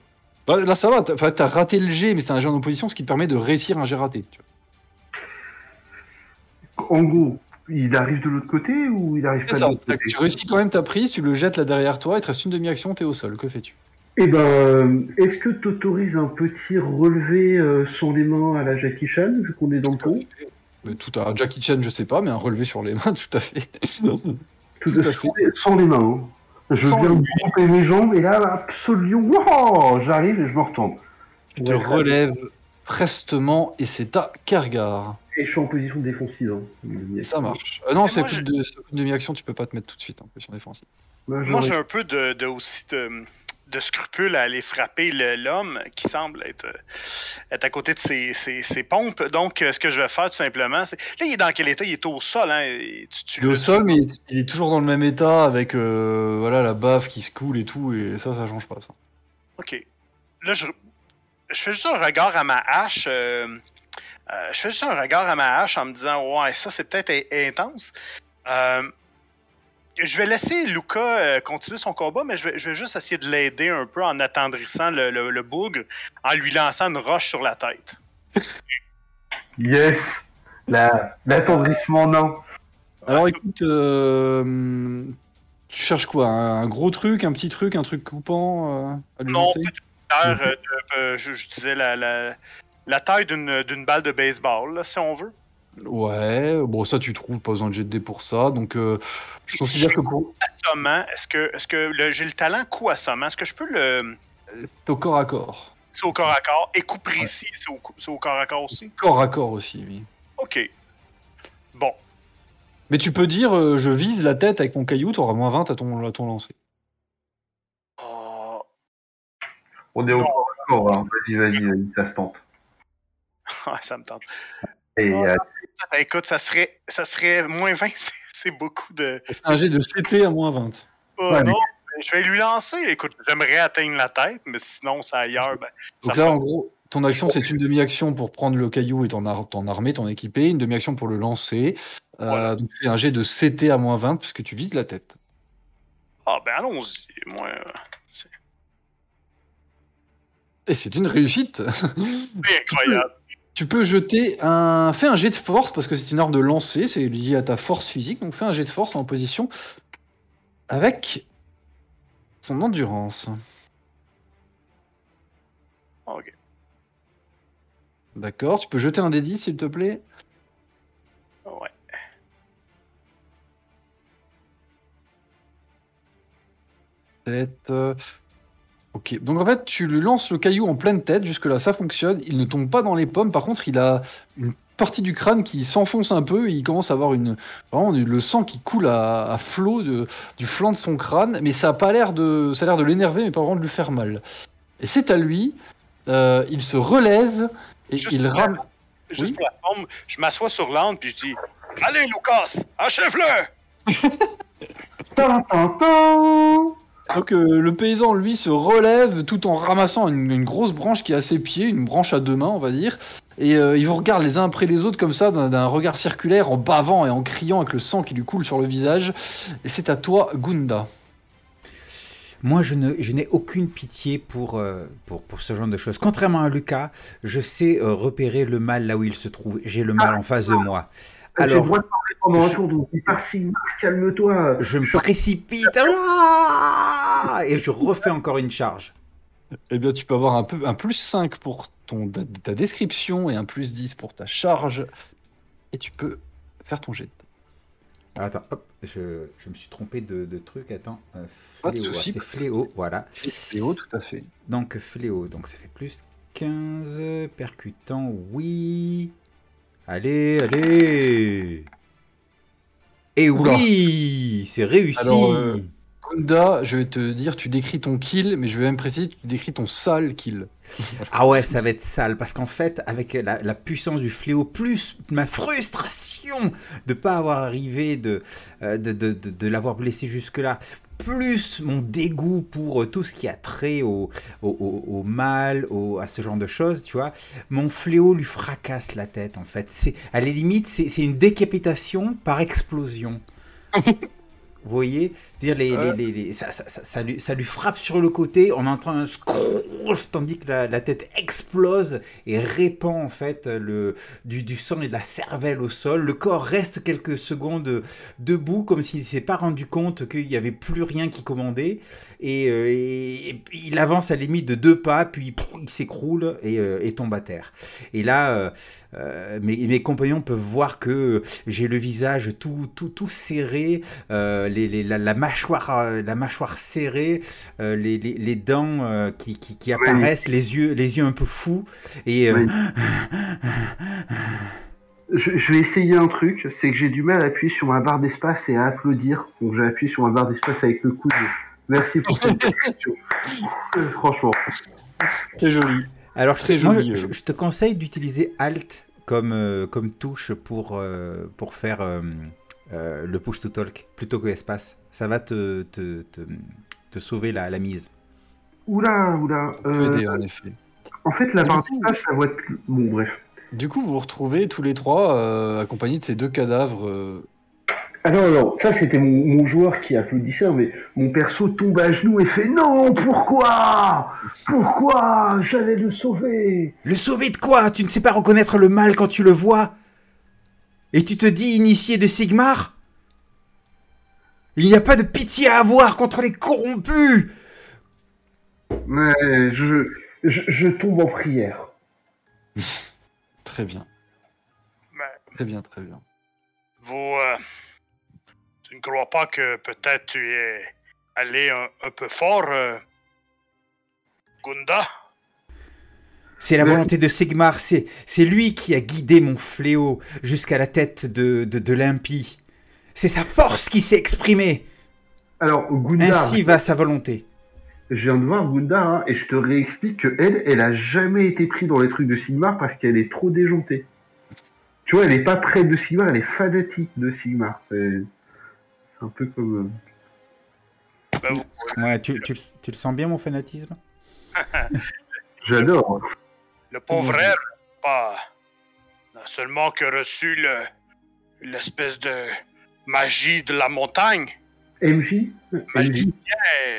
S1: Bah, là, ça va, t'as t'as raté le jet, mais c'est un jet en opposition, ce qui te permet de réussir un jet raté. tu vois.
S2: En gros, il arrive de l'autre côté ou il arrive
S1: C'est
S2: pas
S1: ça,
S2: de l'autre côté?
S1: tu réussis quand même ta prise, tu le jettes là derrière toi, il te reste une demi-action, t'es au sol. Que fais-tu?
S2: Eh ben, euh, est-ce que tu autorises un petit relevé euh, sans les mains à la Jackie Chan, vu qu'on est dans le pont?
S1: Mais tout à Jackie Chan, je sais pas, mais un relevé sur les mains, tout à fait.
S2: Tout,
S1: Tout à
S2: sans, sans les mains. hein. Je
S1: Sans
S2: viens de tromper mes jambes et là, absolument, wow, j'arrive et je me retourne.
S1: tu te
S2: Ouais,
S1: relèves prestement et c'est à Kergar.
S2: Et je suis en position défensive. hein.
S1: Ça marche. Euh, non, c'est
S4: je-
S1: de demi-action, tu peux pas te mettre tout de suite en position défensive.
S2: Moi,
S4: j'ai un peu de, de- aussi de, de scrupules à aller frapper l'homme qui semble être, euh, être à côté de ses, ses- ses pompes. Donc, euh, ce que je vais faire, tout simplement, c'est. Là, il est dans quel état? Il est au sol, hein tu, tu
S1: Il est au sol, mais il est- toujours dans le même état avec euh, voilà, la bave qui se coule et tout, et ça, ça change pas. Ça.
S4: Ok. Là, je, je fais juste un regard à ma hache. euh, euh, je fais juste un regard à ma hache en me disant, ouais, ça, c'est peut-être in- intense. Euh, je vais laisser Luca euh, continuer son combat, mais je vais, je vais juste essayer de l'aider un peu en attendrissant le, le- le bougre, en lui lançant une roche sur la tête.
S2: Yes La- L'attendrissement, non.
S1: Alors écoute, euh, tu cherches quoi? Un, gros truc, un petit truc, un truc coupant euh, à
S4: Non, euh, je, je disais la, la, la taille d'une d'une balle de baseball, là, si on veut.
S1: Ouais, bon ça tu trouves, pas besoin de jet de dés pour ça, donc euh, je considère que pour...
S4: Assommant, est-ce que, est-ce que le- j'ai le talent coup assommant? Est-ce que je peux le.
S1: C'est au corps à corps.
S4: C'est au corps à corps. Et coup précis, c'est au, au corps à corps aussi?
S1: Corps à corps aussi, oui.
S4: Ok. Bon.
S1: Mais tu peux dire, euh, je vise la tête avec mon caillou, t'auras moins 20 à ton, à ton lancer.
S4: Oh.
S2: On est au corps à corps, hein. vas-y, vas-y, vas-y, ça se tente.
S4: Ouais, ça me tente.
S2: Et,
S4: Oh.
S2: euh,
S4: Écoute, ça serait, ça serait moins 20, c'est- beaucoup de.
S1: C'est un jet de CT à moins 20.
S4: Oh,
S2: Ouais,
S4: non, mais je vais lui lancer. Écoute, j'aimerais atteindre la tête, mais sinon, c'est ailleurs. Ben, ça
S1: Donc là, en gros, ton action, c'est une demi-action pour prendre le caillou et t'en ar armer, t'en équiper, une demi-action pour le lancer. Euh,
S4: Voilà.
S1: Donc fais un jet de CT à moins 20 puisque tu vises la tête.
S4: Ah, ben allons-y. Moi,
S1: Et c'est une réussite
S4: c'est incroyable.
S1: Tu peux jeter un. Fais un jet de force parce que c'est une arme de lancer, c'est lié à ta force physique. Donc fais un jet de force en position avec son endurance.
S4: Ok.
S1: D'accord, tu peux jeter un des 10 s'il te plaît.
S4: Ouais.
S1: Tête. Ok, donc en fait, tu lui lances le caillou en pleine tête, jusque-là ça fonctionne. Il ne tombe pas dans les pommes, par contre, il a une partie du crâne qui s'enfonce un peu. Et il commence à avoir une, vraiment le sang qui coule à, à flot de- du flanc de son crâne, mais ça a pas l'air de, ça a l'air de l'énerver, mais pas vraiment de lui faire mal. Et c'est à lui, euh, il se relève et
S4: Juste
S1: il rame.
S4: Juste
S1: Oui.
S4: pour la forme, je m'assois sur l'âne puis je dis Allez, Lucas, achève-le.
S1: Donc euh, le paysan, lui, se relève tout en ramassant une, une grosse branche qui est à ses pieds, une branche à deux mains, on va dire. Et euh, il vous regarde les uns après les autres comme ça, d'un regard circulaire, en bavant et en criant avec le sang qui lui coule sur le visage. Et c'est à toi, Gunda.
S3: Moi, je ne, je n'ai aucune pitié pour, euh, pour, pour ce genre de choses. Contrairement à Lucas, je sais euh, repérer le mal là où il se trouve. J'ai le mal en face de moi. Alors, je-
S2: tour, calme-toi.
S3: je me précipite Ah et je refais encore une charge.
S1: Eh bien, tu peux avoir un, peu, un plus 5 pour ton, ta, ta description et un plus 10 pour ta charge. Et tu peux faire ton jet.
S3: Alors, attends, hop, je, je me suis trompé de, de truc. Attends, euh, fléau, c'est fléau, voilà.
S1: C'est Léo, tout à fait.
S3: Donc fléau, donc ça fait plus 15, percutant, oui. Allez, allez. Et oui, c'est réussi.
S1: Alors, euh, je vais te dire, tu décris ton kill, mais je vais même préciser, tu décris ton sale kill.
S3: Ah ouais, ça va être sale parce qu'en fait, avec la, la puissance du fléau, plus ma frustration de pas avoir arrivé de, euh, de, de, de- de l'avoir blessé jusque-là, plus mon dégoût pour euh, tout ce qui a trait au, au, au- au mal, au- à ce genre de choses, tu vois, mon fléau lui fracasse la tête en fait. C'est, à la limite, c'est, c'est une décapitation par explosion. Vous voyez? C'est-à-dire, les,
S1: Ouais.
S3: les- les- les- ça, ça- ça- ça lui, ça lui frappe sur le côté, on entend un scrooge, tandis que la, la tête explose et répand en fait le, du, du sang et de la cervelle au sol. Le corps reste quelques secondes debout, comme s'il ne s'est pas rendu compte qu'il n'y avait plus rien qui commandait. Et, euh, et- il avance à la limite de deux pas, puis il s'écroule et, euh, et tombe à terre. Et là, euh, euh, mes, mes compagnons peuvent voir que j'ai le visage tout, tout, tout serré, euh, les, les- la, la mâchoire, euh, la mâchoire serrée, euh, les, les- les dents euh, qui, qui- qui apparaissent, les yeux, les yeux un peu fous. Et euh,
S2: Oui. Je, je vais essayer un truc, c'est que j'ai du mal à appuyer sur ma barre d'espace et à applaudir. Donc j'ai appuyé sur ma barre d'espace avec le coude. Merci pour cette. Euh, Franchement.
S1: C'est joli.
S3: alors,
S1: Très
S3: je, moi,
S1: joli,
S3: je, je te conseille d'utiliser Alt comme, euh, comme touche pour, euh, pour faire euh, euh, le push to talk plutôt que espace. Ça va te, te, te, te sauver la, la mise.
S2: Oula, oula. Euh,
S1: aider, en effet.
S2: en fait, la barre
S1: coup-
S2: d'espace, ça va être... Bon, bref.
S1: Du coup, vous vous retrouvez tous les trois euh, accompagnés de ces deux cadavres. euh,
S2: Ah non, non, ça c'était mon, mon joueur qui applaudissait, mais mon perso tombe à genoux et fait Non, pourquoi? Pourquoi? J'allais le sauver
S3: Le sauver de quoi? Tu ne sais pas reconnaître le mal quand tu le vois Et tu te dis initié de Sigmar Il n'y a pas de pitié à avoir contre les corrompus
S2: Mais je, je, je tombe en prière.
S1: Très bien.
S4: Mais
S1: Très bien, très bien.
S4: vous. euh, tu ne crois pas que peut-être tu es allé un, un peu fort, euh, Gunda?
S3: C'est la volonté de Sigmar, c'est c'est lui qui a guidé mon fléau jusqu'à la tête de, de, de l'impie. C'est sa force qui s'est exprimée.
S2: Alors, Gundar,
S3: Ainsi va sa volonté.
S2: je viens de voir Gundar, hein, et je te réexplique que elle, elle a jamais été prise dans les trucs de Sigmar parce qu'elle est trop déjantée. Tu vois, elle est pas près de Sigmar, elle est fanatique de Sigmar. C'est un peu comme... euh,
S4: vous-
S3: Ouais, tu, tu tu le sens bien mon fanatisme?
S2: J'adore.
S4: Le pauvre elle, pas. n'a seulement que reçu le, l'espèce de magie de la montagne.
S2: MJ MJ
S4: Magicien,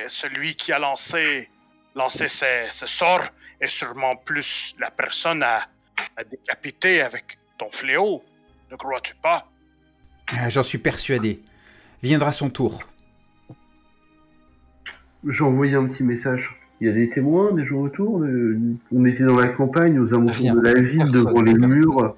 S4: celui qui a lancé, lancé ses, ses sorts, est sûrement plus la personne à, à décapiter avec ton fléau. Ne crois-tu pas?
S3: Ah, J'en suis persuadé. Viendra son tour.
S2: J'ai envoyé un petit message. Il y a des témoins, des gens autour. de- On était dans la campagne, aux alentours
S1: Rien.
S2: de la ville,
S1: Personne.
S2: devant les
S1: Personne.
S2: murs.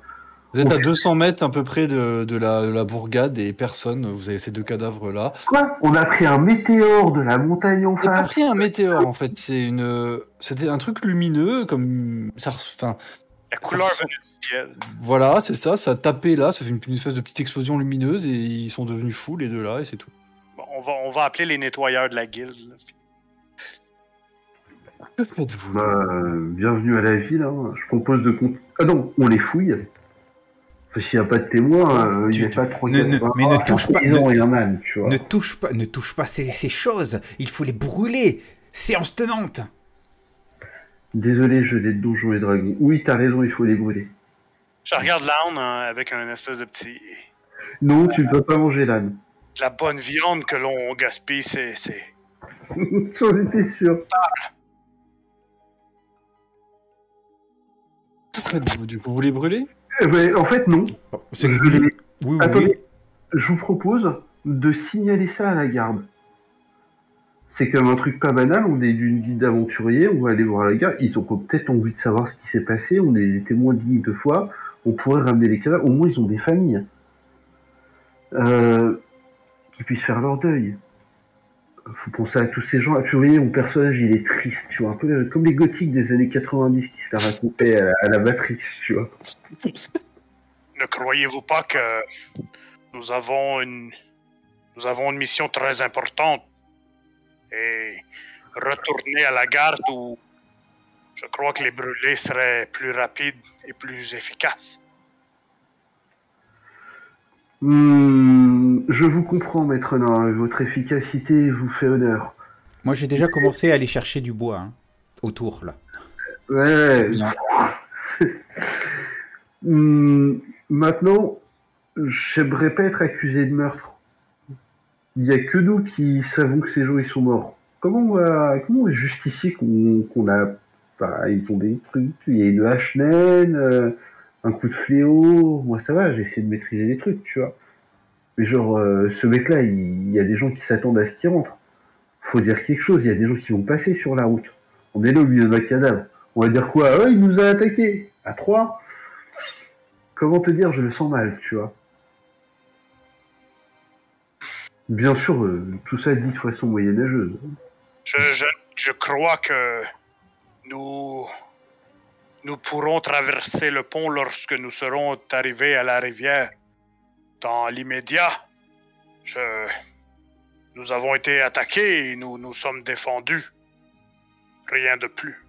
S1: Vous êtes à
S2: Ok.
S1: 200 mètres à peu près de, de la, de la bourgade et personne. Vous avez ces deux cadavres là.
S2: Quoi? On a pris un météore de la montagne en
S1: J'ai pas
S2: face.
S1: pris un météore en fait. C'est une, c'était un truc lumineux comme ça. Enfin,
S4: La couleur
S1: ressemble-
S4: venue du ciel.
S1: voilà, c'est ça. Ça a tapé là. Ça fait une, une espèce de petite explosion lumineuse et ils sont devenus fous les deux là et c'est tout.
S4: Bon, on, va, on va appeler les nettoyeurs de la guilde. là.
S1: Que faites-vous
S2: Bah, euh, bienvenue à la ville. hein. Je propose de. con- Ah non, on les fouille. Enfin, S'il n'y a pas de témoins, euh, il n'y a
S3: tu-
S2: pas trop
S3: ne- ne- mais ne touche pas-
S2: Ils ont rien âne, tu vois.
S3: Ne touche pas, ne touche pas ces, ces choses. Il faut les brûler. Séance tenante.
S2: Désolé, je l'ai de donjons et dragons. Oui, t'as raison, il faut les brûler.
S4: Je regarde l'âne hein, avec un espèce de petit.
S2: Non, tu ne peux pas manger l'âne.
S4: de la bonne viande que l'on gaspille, c'est. c'est-
S2: J'en étais sûr.
S1: Du coup, vous les brûlez
S2: Eh ben, en fait, non.
S3: Oh, c'est que vous voulez- Oui, oui,
S2: Attendez, je vous propose de signaler ça à la garde. C'est comme un truc pas banal, on est d'une guide d'aventuriers, on va aller voir la garde, ils ont peut-être envie de savoir ce qui s'est passé, on est des témoins dignes de foi, on pourrait ramener les cadavres, au moins ils ont des familles. Euh, qui puissent faire leur deuil. Faut penser à tous ces gens, et puis mon personnage il est triste, tu vois, un peu comme les gothiques des années 90 qui se la racontaient à, la Matrix, tu vois.
S4: Ne croyez-vous pas que nous avons une nous avons une mission très importante et retourner à la garde où je crois que les brûlés seraient plus rapides et plus efficaces?
S2: Hmm, je vous comprends, maître Nain. Votre efficacité vous fait honneur.
S3: Moi, j'ai déjà commencé à aller chercher du bois hein, autour, là.
S2: Ouais. Hmm, maintenant, j'aimerais pas être accusé de meurtre. Il y a que nous qui savons que ces gens ils sont morts. Comment on va, comment on va justifier qu'on qu'on a, bah, ils ont des trucs, il y a une hache naine, euh, un coup de fléau. Moi ça va, j'ai essayé de maîtriser les trucs, tu vois. Mais genre, euh, ce mec-là, il, y a des gens qui s'attendent à ce qu'il rentre. Faut dire quelque chose. Il y a des gens qui vont passer sur la route. On est là au milieu d'un cadavre. On va dire quoi? Ah, il nous a attaqué à trois? Comment te dire, je le sens mal, tu vois. Bien sûr, euh, tout ça dit de façon moyenâgeuse.
S4: Je, je, je crois que nous nous pourrons traverser le pont lorsque nous serons arrivés à la rivière. Dans l'immédiat, je nous avons été attaqués et nous nous sommes défendus. Rien de plus.